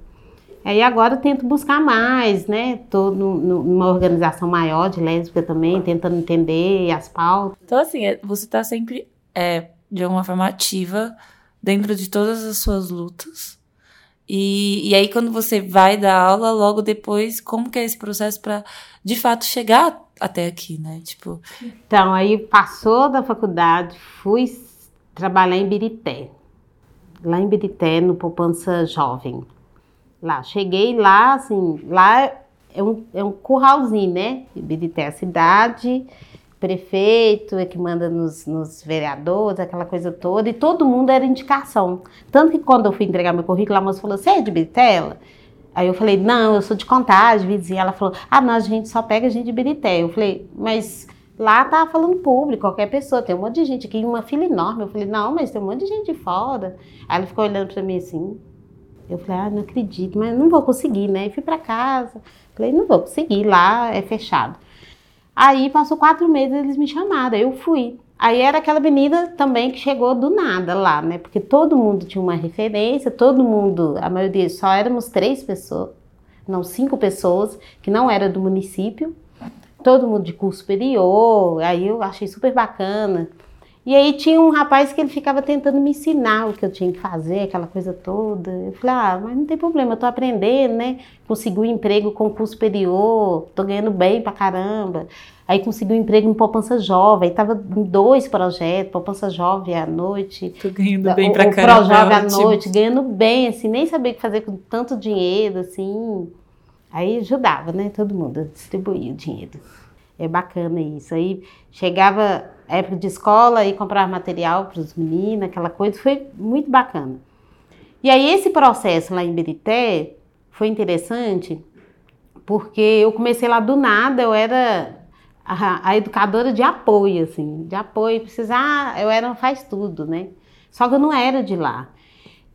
Aí agora eu tento buscar mais, né? Tô no- no- numa organização maior de lésbica também, tentando entender as pautas. Então, assim, é- você tá sempre, é, de alguma forma, ativa dentro de todas as suas lutas. E, e aí, quando você vai dar aula, logo depois, como que é esse processo para de fato, chegar até aqui, né? Tipo, Então, aí passou da faculdade, fui trabalhar em Birité. Lá em Birité, no Poupança Jovem. Lá, cheguei lá, assim, lá é um, é um curralzinho, né? É a cidade, prefeito é que manda nos, nos vereadores, aquela coisa toda, e todo mundo era indicação. Tanto que quando eu fui entregar meu currículo, a moça falou, você é de Birité? Aí eu falei, não, eu sou de Contagem, vizinha. Ela falou, ah, não, a gente só pega gente de Birité. Eu falei, mas lá tá falando público, qualquer pessoa, tem um monte de gente aqui, uma fila enorme. Eu falei, não, mas tem um monte de gente de fora. Aí ela ficou olhando pra mim assim. Eu falei, ah, não acredito, mas não vou conseguir, né? E fui pra casa. Falei, não vou conseguir, lá é fechado. Aí passou quatro meses, eles me chamaram, eu fui. Aí era aquela menina também que chegou do nada lá, né? Porque todo mundo tinha uma referência, todo mundo, a maioria, só éramos três pessoas, não, cinco pessoas, que não era do município. Todo mundo de curso superior, aí eu achei super bacana. E aí tinha um rapaz que ele ficava tentando me ensinar o que eu tinha que fazer, aquela coisa toda. Eu falei, ah, mas não tem problema, eu tô aprendendo, né? Consegui um emprego com curso superior, tô ganhando bem pra caramba. Aí consegui um emprego em Poupança Jovem, tava em dois projetos, Poupança Jovem à noite, tô ganhando bem o, pra o caramba. Projovem à noite, ganhando bem, assim, nem sabia o que fazer com tanto dinheiro, assim. Aí ajudava, né? Todo mundo distribuía o dinheiro. É bacana isso. Aí chegava época de escola e comprar material para os meninos, aquela coisa, foi muito bacana. E aí esse processo lá em Berité foi interessante, porque eu comecei lá do nada, eu era a, a educadora de apoio, assim, de apoio, precisar, eu era faz tudo, né? Só que eu não era de lá.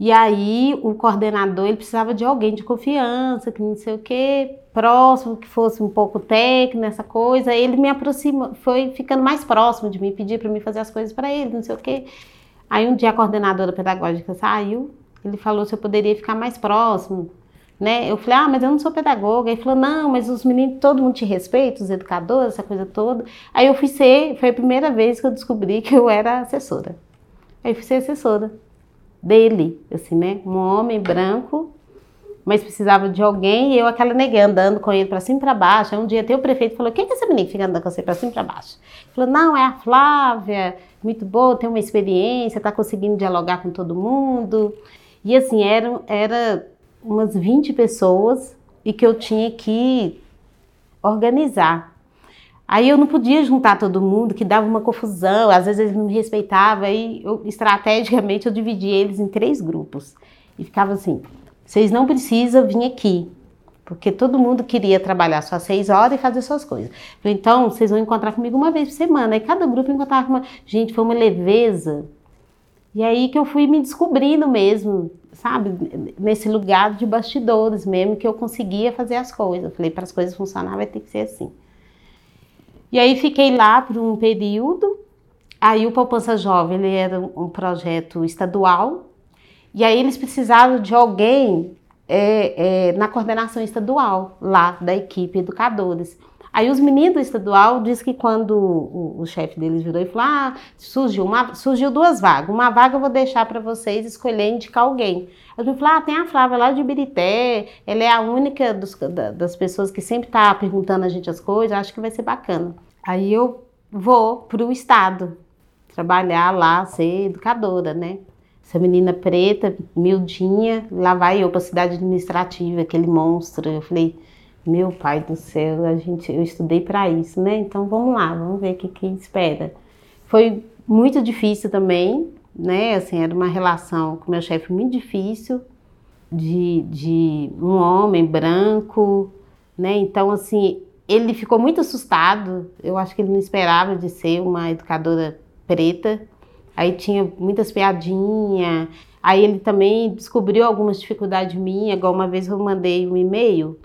E aí o coordenador ele precisava de alguém de confiança, que não sei o quê, próximo, que fosse um pouco técnico, essa coisa. Ele me aproximou, foi ficando mais próximo de mim, pedir para mim fazer as coisas para ele, não sei o quê. Aí um dia a coordenadora pedagógica saiu, ele falou se eu poderia ficar mais próximo, né? Eu falei, ah, mas eu não sou pedagoga. Ele falou, não, mas os meninos, todo mundo te respeita, os educadores, essa coisa toda. Aí eu fui ser, foi a primeira vez que eu descobri que eu era assessora. Aí eu fui ser assessora dele, assim, né? Um homem branco, mas precisava de alguém e eu aquela neguei andando com ele para cima e para baixo. Um dia até o prefeito falou: "Quem é essa menina que fica andando com você para cima e para baixo?" Ele falou: "Não, é a Flávia, muito boa, tem uma experiência, está conseguindo dialogar com todo mundo". E assim, era era umas 20 pessoas e que eu tinha que organizar Aí eu não podia juntar todo mundo, que dava uma confusão, às vezes eles não me respeitavam, aí eu, estrategicamente eu dividi eles em três grupos. E ficava assim, vocês não precisam vir aqui, porque todo mundo queria trabalhar só seis horas e fazer suas coisas. Então, vocês vão encontrar comigo uma vez por semana. Aí cada grupo encontrava uma... Gente, foi uma leveza. E aí que eu fui me descobrindo mesmo, sabe? Nesse lugar de bastidores mesmo, que eu conseguia fazer as coisas. falei, para as coisas funcionar vai ter que ser assim. E aí fiquei lá por um período. Aí o Poupança Jovem ele era um projeto estadual. E aí eles precisavam de alguém é, é, na coordenação estadual, lá da equipe educadores. Aí os meninos do estadual diz que quando o, o chefe deles virou e falou: Ah, surgiu, uma, surgiu duas vagas. Uma vaga eu vou deixar para vocês escolher indicar alguém. Eu falei: Ah, tem a Flávia lá de Ibirité, ela é a única dos, da, das pessoas que sempre está perguntando a gente as coisas, acho que vai ser bacana. Aí eu vou para o estado trabalhar lá, ser educadora, né? Essa menina preta, miudinha, lá vai eu para a cidade administrativa, aquele monstro. Eu falei, meu pai do céu, a gente, eu estudei para isso, né? Então vamos lá, vamos ver o que, que espera. Foi muito difícil também, né? Assim, era uma relação com meu chefe muito difícil, de, de um homem branco, né? Então, assim, ele ficou muito assustado. Eu acho que ele não esperava de ser uma educadora preta. Aí tinha muitas piadinhas. Aí ele também descobriu algumas dificuldades minhas, igual uma vez eu mandei um e-mail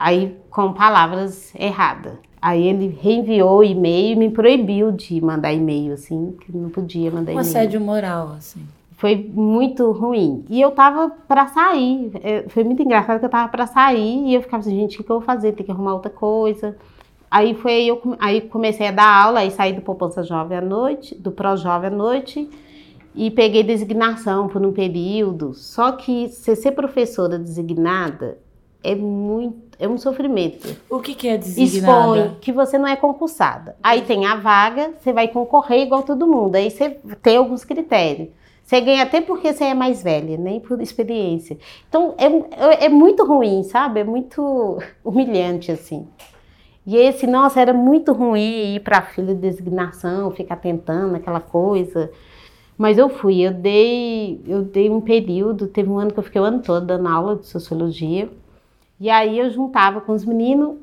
aí com palavras erradas. Aí ele reenviou o e-mail e me proibiu de mandar e-mail, assim, que não podia mandar e-mail. Um assédio moral, assim. Foi muito ruim. E eu tava para sair. É, foi muito engraçado que eu tava para sair e eu ficava assim, gente, o que eu vou fazer? Tem que arrumar outra coisa. Aí foi eu aí comecei a dar aula, aí saí do Poupança Jovem à noite, do Pro Jovem à noite e peguei designação por um período. Só que você ser professora designada é muito é um sofrimento. O que, que é designada? Expõe que você não é concursada. Aí tem a vaga, você vai concorrer igual todo mundo. Aí você tem alguns critérios. Você ganha até porque você é mais velha, nem por experiência. Então é, é muito ruim, sabe? É muito humilhante assim. E esse, nossa, era muito ruim ir para a fila de designação, ficar tentando aquela coisa. Mas eu fui, eu dei, eu dei um período, teve um ano que eu fiquei o ano todo dando aula de sociologia. E aí eu juntava com os meninos,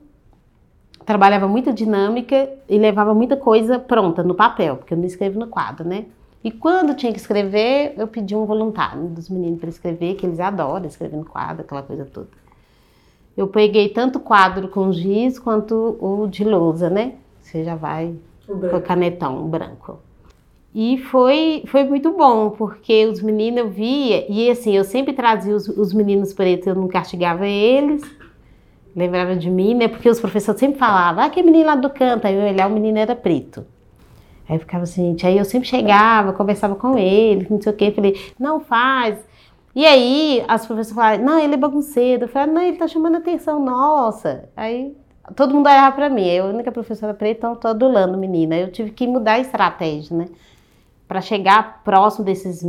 trabalhava muita dinâmica e levava muita coisa pronta no papel, porque eu não escrevo no quadro, né? E quando tinha que escrever, eu pedi um voluntário dos meninos para escrever, que eles adoram escrever no quadro, aquela coisa toda. Eu peguei tanto o quadro com giz quanto o de lousa, né? Você já vai com canetão branco. E foi, foi muito bom, porque os meninos eu via, e assim, eu sempre trazia os, os meninos pretos, eu não castigava eles, lembrava de mim, né? Porque os professores sempre falavam, ah, que menino lá do canto, aí eu olhava, o menino era preto. Aí eu ficava assim, aí eu sempre chegava, conversava com ele, não sei o quê, falei, não faz. E aí as professoras falavam, não, ele é bagunceiro. Eu falei, não, ele tá chamando atenção nossa. Aí todo mundo olhava para mim, eu, a única professora preta, então tô adulando menina. Eu tive que mudar a estratégia, né? Para chegar próximo desses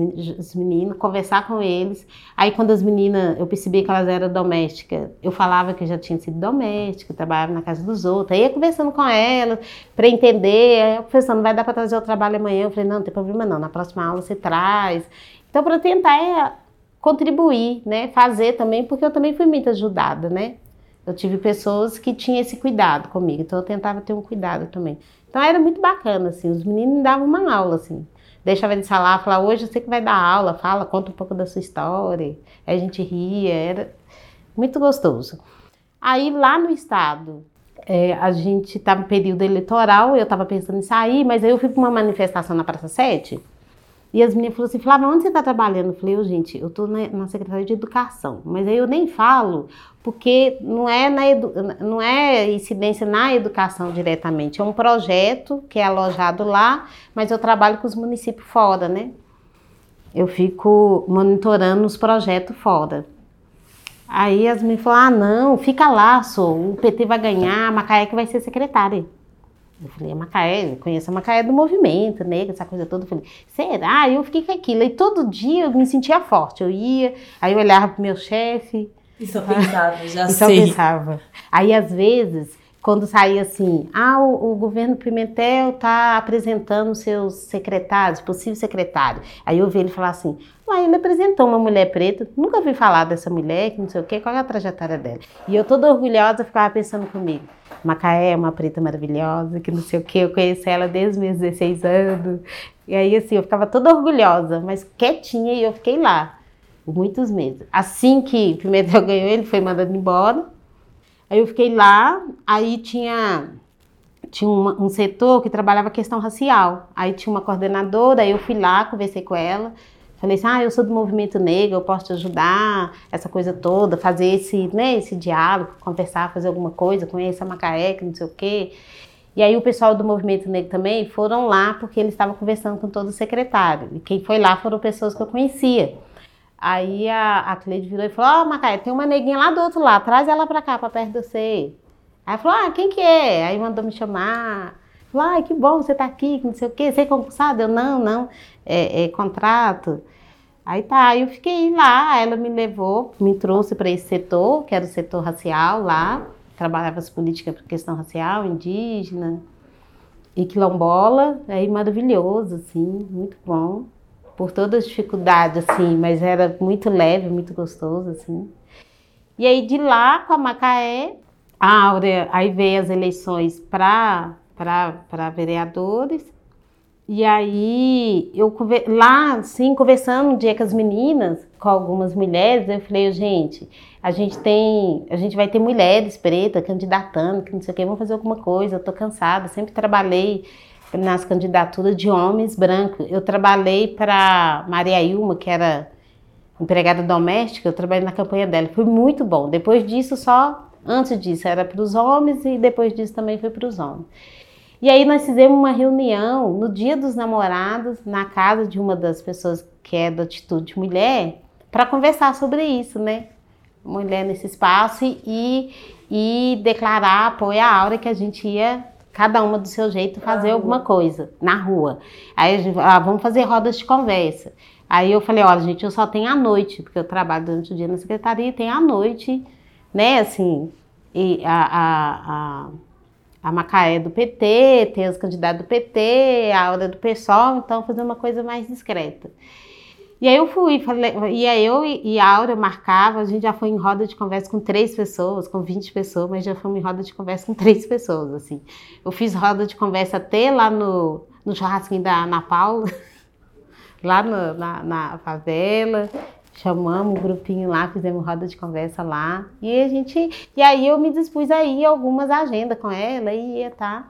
meninos, conversar com eles. Aí quando as meninas, eu percebi que elas eram domésticas, eu falava que já tinha sido doméstica, trabalhava na casa dos outros. Aí ia conversando com elas para entender. Aí eu professor, não vai dar para trazer o trabalho amanhã. Eu falei, não, não tem problema não, na próxima aula você traz. Então para tentar é, contribuir, né, fazer também, porque eu também fui muito ajudada, né? Eu tive pessoas que tinham esse cuidado comigo, então eu tentava ter um cuidado também. Então era muito bacana, assim, os meninos me davam uma aula, assim deixava eles falar, falar, hoje você que vai dar aula, fala, conta um pouco da sua história. Aí a gente ria, era muito gostoso. Aí lá no estado, é, a gente estava no período eleitoral, eu estava pensando em sair, mas aí eu fui para uma manifestação na Praça 7 e as meninas falaram assim, Flávia, onde você está trabalhando? Eu falei, oh, gente, eu estou na, Secretaria de Educação, mas aí eu nem falo, porque não é, na edu, não é incidência na educação diretamente, é um projeto que é alojado lá, mas eu trabalho com os municípios fora, né? Eu fico monitorando os projetos fora. Aí as meninas falaram, ah, não, fica lá, só, o PT vai ganhar, a Macaé que vai ser secretária. Eu falei, a Macaé, eu conheço a Macaé do movimento, né? Essa coisa toda. Eu falei, será? Eu fiquei com aquilo. E todo dia eu me sentia forte. Eu ia, aí eu olhava pro meu chefe. E só pensava, já e só pensava. Aí, às vezes, quando saía assim, ah, o, o governo Pimentel está apresentando seus secretários, possíveis secretários. Aí eu vi ele falar assim, mas ele apresentou uma mulher preta, nunca ouvi falar dessa mulher, que não sei o quê, qual é a trajetória dela. E eu toda orgulhosa ficava pensando comigo, Macaé é uma preta maravilhosa, que não sei o quê, eu conheci ela desde os meus 16 anos. E aí, assim, eu ficava toda orgulhosa, mas quietinha, e eu fiquei lá, por muitos meses. Assim que Pimentel ganhou, ele foi mandado embora. Aí eu fiquei lá, aí tinha tinha uma, um setor que trabalhava questão racial. Aí tinha uma coordenadora, aí eu fui lá, conversei com ela. Falei assim, ah, eu sou do movimento negro, eu posso te ajudar, essa coisa toda, fazer esse, né, esse diálogo, conversar, fazer alguma coisa, conhecer a Macaé, que não sei o quê. E aí o pessoal do movimento negro também foram lá porque eles estavam conversando com todo o secretário. E quem foi lá foram pessoas que eu conhecia. Aí a, a Cleide virou e falou, ó, oh, Macaé, tem uma neguinha lá do outro lado, traz ela pra cá, pra perto de você. Aí falou, ah, quem que é? Aí mandou me chamar. Falou, ah, que bom você tá aqui, não sei o quê. Você é concursado? Eu, não, não é, é, contrato. Aí tá, eu fiquei lá, ela me levou, me trouxe para esse setor, que era o setor racial lá, trabalhava as políticas por questão racial, indígena e quilombola, aí maravilhoso, assim, muito bom, por todas as dificuldades, assim, mas era muito leve, muito gostoso, assim. E aí de lá, com a Macaé, a Áurea, aí veio as eleições para vereadores, e aí, eu lá, assim, conversando um dia com as meninas, com algumas mulheres, eu falei, gente, a gente tem, a gente vai ter mulheres pretas candidatando, que não sei o que, vamos fazer alguma coisa, eu tô cansada, sempre trabalhei nas candidaturas de homens brancos. Eu trabalhei para Maria Ilma, que era empregada doméstica, eu trabalhei na campanha dela, foi muito bom. Depois disso, só, antes disso, era para os homens e depois disso também foi para os homens. E aí nós fizemos uma reunião no dia dos namorados, na casa de uma das pessoas que é da Atitude Mulher, para conversar sobre isso, né? Mulher nesse espaço e, e declarar apoio à Aura que a gente ia, cada uma do seu jeito, fazer alguma coisa na rua. Aí a gente, ah, vamos fazer rodas de conversa. Aí eu falei, olha, gente, eu só tenho à noite, porque eu trabalho durante o dia na secretaria e tem à noite, né, assim, e a, a, a a Macaé do PT, tem os candidatos do PT, a aula do PSOL, então fazer uma coisa mais discreta. E aí eu fui, falei, e aí eu e a Aura marcava, a gente já foi em roda de conversa com três pessoas, com 20 pessoas, mas já fomos em roda de conversa com três pessoas, assim. Eu fiz roda de conversa até lá no, no churrasquinho da Ana Paula, lá no, na, na favela, chamamos um grupinho lá, fizemos roda de conversa lá. E a gente. E aí eu me dispus a ir algumas agendas com ela e ia tá.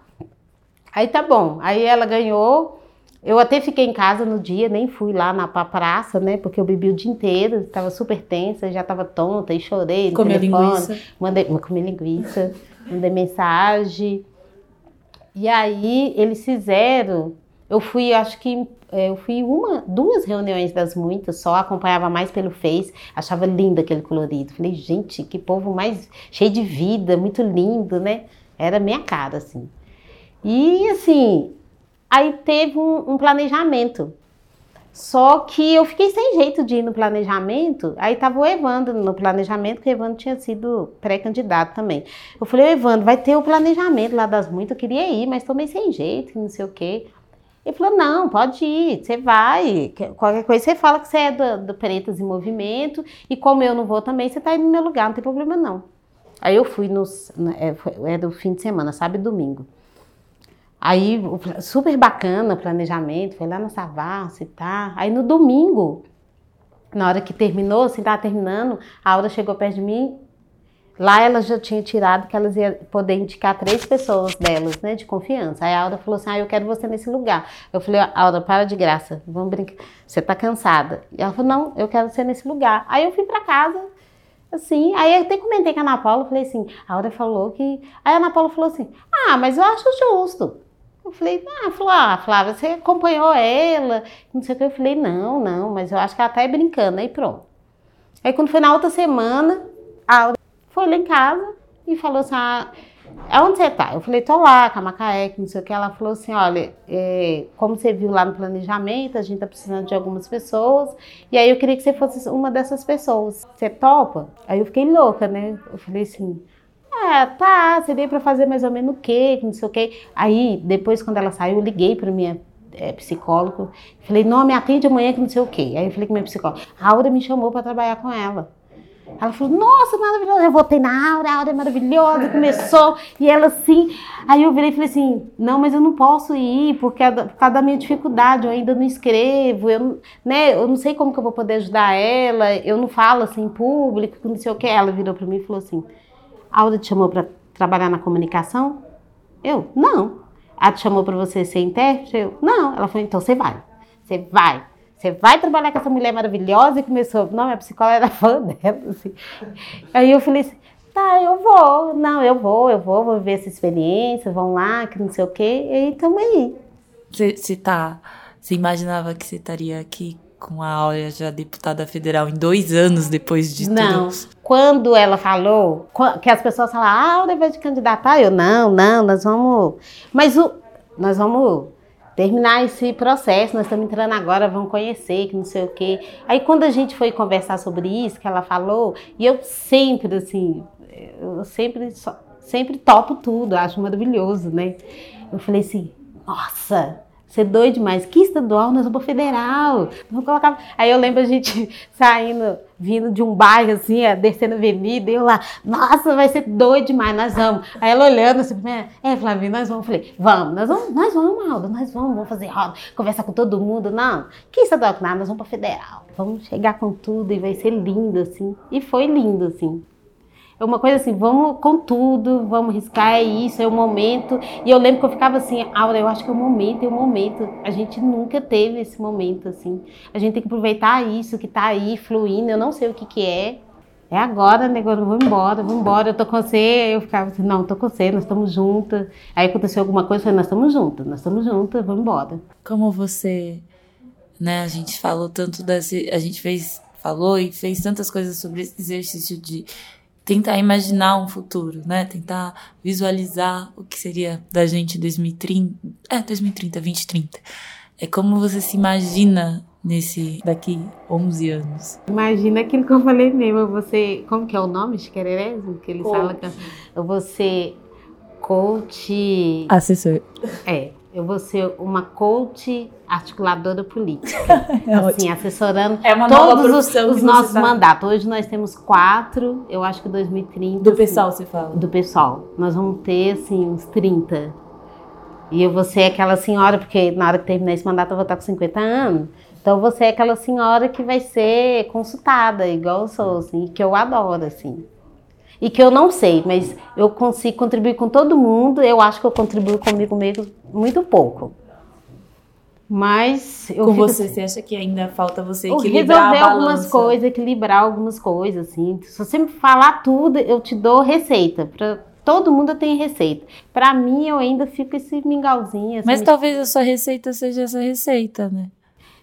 Aí tá bom. Aí ela ganhou. Eu até fiquei em casa no dia, nem fui lá na praça, né? Porque eu bebi o dia inteiro, estava super tensa, já estava tonta e chorei telefone. linguiça. Mandei, comi linguiça, mandei mensagem. E aí eles fizeram. Eu fui, acho que é, eu fui uma, duas reuniões das muitas, só acompanhava mais pelo Face, achava lindo aquele colorido. Falei, gente, que povo mais cheio de vida, muito lindo, né? Era minha cara, assim. E assim, aí teve um, um planejamento. Só que eu fiquei sem jeito de ir no planejamento. Aí tava o Evandro no planejamento, porque o Evandro tinha sido pré-candidato também. Eu falei, Evandro, vai ter o planejamento lá das muitas. Eu queria ir, mas tomei sem jeito, não sei o quê. Ele falou, não, pode ir, você vai. Qualquer coisa você fala que você é do, do Pretas em Movimento. E como eu não vou também, você tá aí no meu lugar, não tem problema não. Aí eu fui nos. É, é do fim de semana, sábado e domingo. Aí, super bacana o planejamento, foi lá na Savassi, tá? Aí no domingo, na hora que terminou, assim, tava terminando, a Aura chegou perto de mim. Lá ela já tinha tirado que elas iam poder indicar três pessoas delas, né, de confiança. Aí a Aura falou assim: Ah, eu quero você nesse lugar. Eu falei: Aura, para de graça, vamos brincar. Você tá cansada. E ela falou: Não, eu quero ser nesse lugar. Aí eu fui para casa, assim. Aí eu até comentei com a Ana Paula, falei assim: A Aura falou que. Aí a Ana Paula falou assim: Ah, mas eu acho justo. Eu falei, ah, falou, ah, Flávia, você acompanhou ela? Não sei o que. Eu falei, não, não, mas eu acho que ela tá aí brincando. Aí pronto. Aí quando foi na outra semana, a Aura foi lá em casa e falou assim, ah, onde você tá? Eu falei, tô lá, com a Macaé, que não sei o que. Ela falou assim, olha, é, como você viu lá no planejamento, a gente tá precisando de algumas pessoas. E aí eu queria que você fosse uma dessas pessoas. Você topa? Aí eu fiquei louca, né? Eu falei assim, é, tá, você veio pra fazer mais ou menos o quê, não sei o quê. Aí, depois, quando ela saiu, eu liguei pra minha é, psicóloga. Falei, não, me atende amanhã que não sei o quê. Aí eu falei com minha psicóloga. A Aura me chamou pra trabalhar com ela. Ela falou, nossa, maravilhosa. Eu voltei na Aura, a Aura é maravilhosa, começou. E ela assim. Aí eu virei e falei assim: não, mas eu não posso ir, porque é por causa da minha dificuldade, eu ainda não escrevo, eu, né, eu não sei como que eu vou poder ajudar ela, eu não falo assim em público, não sei o que. Ela virou para mim e falou assim: a Aura te chamou para trabalhar na comunicação? Eu, não. Ela te chamou para você ser intérprete? Eu, não. Ela falou, então você vai. Você vai. Você vai trabalhar com essa mulher maravilhosa e começou. Não, minha psicóloga era fã dela. Assim. Aí eu falei assim, tá, eu vou. Não, eu vou, eu vou, vou viver essa experiência, vão lá, que não sei o quê. E tamo aí. Você tá. Você imaginava que você estaria aqui com a Áurea já deputada federal em dois anos depois de não. tudo? Quando ela falou, que as pessoas falam, ah, Áurea vai de candidatar, eu não, não, nós vamos. Mas o, nós vamos terminar esse processo, nós estamos entrando agora, vamos conhecer, que não sei o quê. Aí quando a gente foi conversar sobre isso, que ela falou, e eu sempre, assim, eu sempre, sempre topo tudo, acho maravilhoso, né? Eu falei assim, nossa, você é doido demais. Que estadual? Nós vamos para federal. Vamos colocar... Aí eu lembro a gente saindo, vindo de um bairro assim, descendo a avenida, e eu lá, nossa, vai ser doido demais, nós vamos. Aí ela olhando assim, é, Flavinho, nós vamos. Eu falei, vamos, nós vamos, nós vamos, Aldo, nós vamos, vamos fazer roda, conversar com todo mundo. Não, que estadual nada, nós vamos para federal. Vamos chegar com tudo e vai ser lindo, assim. E foi lindo, assim é uma coisa assim, vamos com tudo, vamos riscar, é isso, é o momento. E eu lembro que eu ficava assim, Aura, eu acho que é o momento, é o momento. A gente nunca teve esse momento, assim. A gente tem que aproveitar isso que tá aí, fluindo, eu não sei o que que é. É agora, negócio, vou embora, vou embora, eu tô com você. Eu ficava assim, não, tô com você, nós estamos juntas. Aí aconteceu alguma coisa, eu falei, nós estamos juntas, nós estamos juntas, vamos embora. Como você, né, a gente falou tanto desse, a gente fez, falou e fez tantas coisas sobre esse exercício de tentar imaginar um futuro, né? Tentar visualizar o que seria da gente em 2030, é, 2030, 2030. É como você se imagina nesse daqui 11 anos. Imagina aquilo que eu falei mesmo, você, como que é o nome, Chiquererésimo, que ele fala que você coach assessor. É, eu vou ser uma coach articuladora política. é assim, assessorando é todos os, os nossos tá... mandatos. Hoje nós temos quatro, eu acho que 2030. Do assim, pessoal, você fala? Do pessoal. Nós vamos ter, assim, uns 30. E eu vou ser aquela senhora, porque na hora que terminar esse mandato eu vou estar com 50 anos. Então você é aquela senhora que vai ser consultada, igual eu sou, assim, que eu adoro, assim e que eu não sei, mas eu consigo contribuir com todo mundo. Eu acho que eu contribuo comigo mesmo muito pouco. Mas eu com você, assim, você acha que ainda falta você equilibrar resolver algumas coisas, equilibrar algumas coisas, assim. Se você me falar tudo, eu te dou receita. Pra, todo mundo tem receita. Para mim, eu ainda fico esse mingauzinho. Mas talvez a sua receita seja essa receita, né?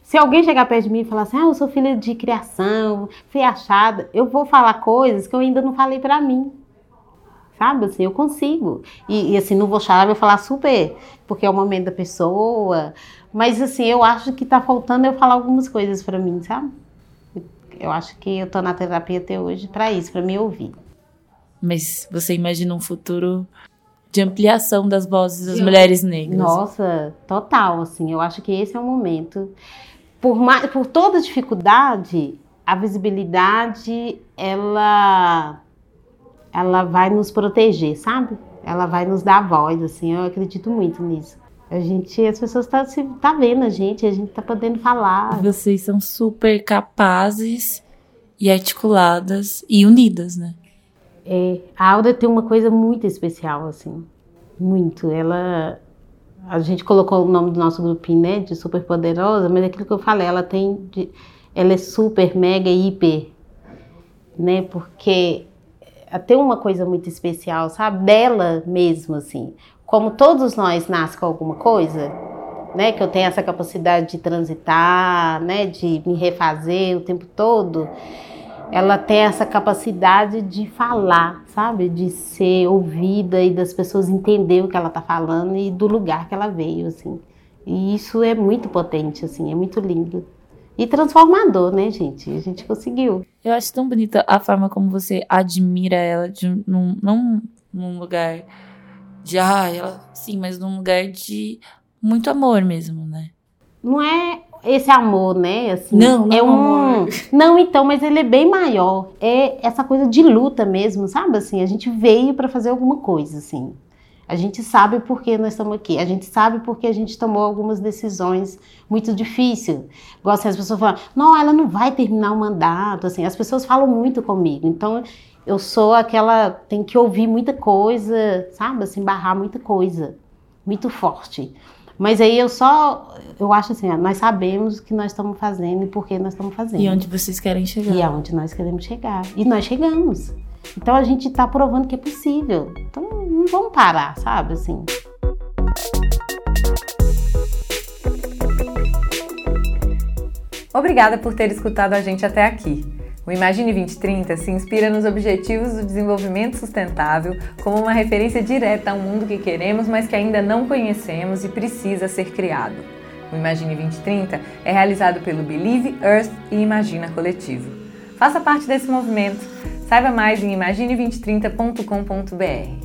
Se alguém chegar perto de mim e falar assim, ah, eu sou filha de criação, fui achada, eu vou falar coisas que eu ainda não falei para mim. sabe? Assim, eu consigo. E, e, assim, não vou chorar, vou falar super, porque é o momento da pessoa. Mas assim, eu acho que tá faltando eu falar algumas coisas para mim, sabe? Eu acho que eu tô na terapia até hoje para isso, para me ouvir. Mas você imagina um futuro de ampliação das vozes das mulheres negras? Nossa, total, assim. Eu acho que esse é o momento. Por, mais, por toda dificuldade, a visibilidade, ela ela vai nos proteger, sabe? Ela vai nos dar voz, assim, eu acredito muito nisso. A gente, as pessoas estão tá, tá vendo a gente, a gente tá podendo falar. Vocês são super capazes e articuladas e unidas, né? É, a Alda tem uma coisa muito especial, assim, muito. Ela, a gente colocou o nome do nosso grupinho, né, de super poderosa, mas é aquilo que eu falei, ela tem, de, ela é super, mega, hiper, né, porque tem uma coisa muito especial, sabe? Dela mesmo, assim. Como todos nós nascem com alguma coisa, né? Que eu tenho essa capacidade de transitar, né? De me refazer o tempo todo. Ela tem essa capacidade de falar, sabe? De ser ouvida e das pessoas entender o que ela tá falando e do lugar que ela veio, assim. E isso é muito potente, assim, é muito lindo. E transformador, né, gente? A gente conseguiu. Eu acho tão bonita a forma como você admira ela, de, num, não num lugar de, ah, ela, sim, mas num lugar de muito amor mesmo, né? Não é esse amor, né? Assim, não, não é um. Não, então, mas ele é bem maior. É essa coisa de luta mesmo, sabe? Assim, a gente veio para fazer alguma coisa, assim. A gente sabe por que nós estamos aqui. A gente sabe porque a gente tomou algumas decisões muito difíceis. Assim, as pessoas falam, não, ela não vai terminar o mandato. Assim, as pessoas falam muito comigo. Então, eu sou aquela, tem que ouvir muita coisa, sabe? Assim, barrar muita coisa. Muito forte. Mas aí eu só, eu acho assim, nós sabemos o que nós estamos fazendo e por que nós estamos fazendo. E onde vocês querem chegar. E aonde nós queremos chegar. E nós chegamos. Então a gente está provando que é possível. Então não vamos parar, sabe? Assim. Obrigada por ter escutado a gente até aqui. O Imagine 2030 se inspira nos Objetivos do Desenvolvimento Sustentável como uma referência direta ao mundo que queremos, mas que ainda não conhecemos e precisa ser criado. O Imagine 2030 é realizado pelo Believe Earth e Imagina Coletivo. Faça parte desse movimento. Saiba mais em imagine2030.com.br.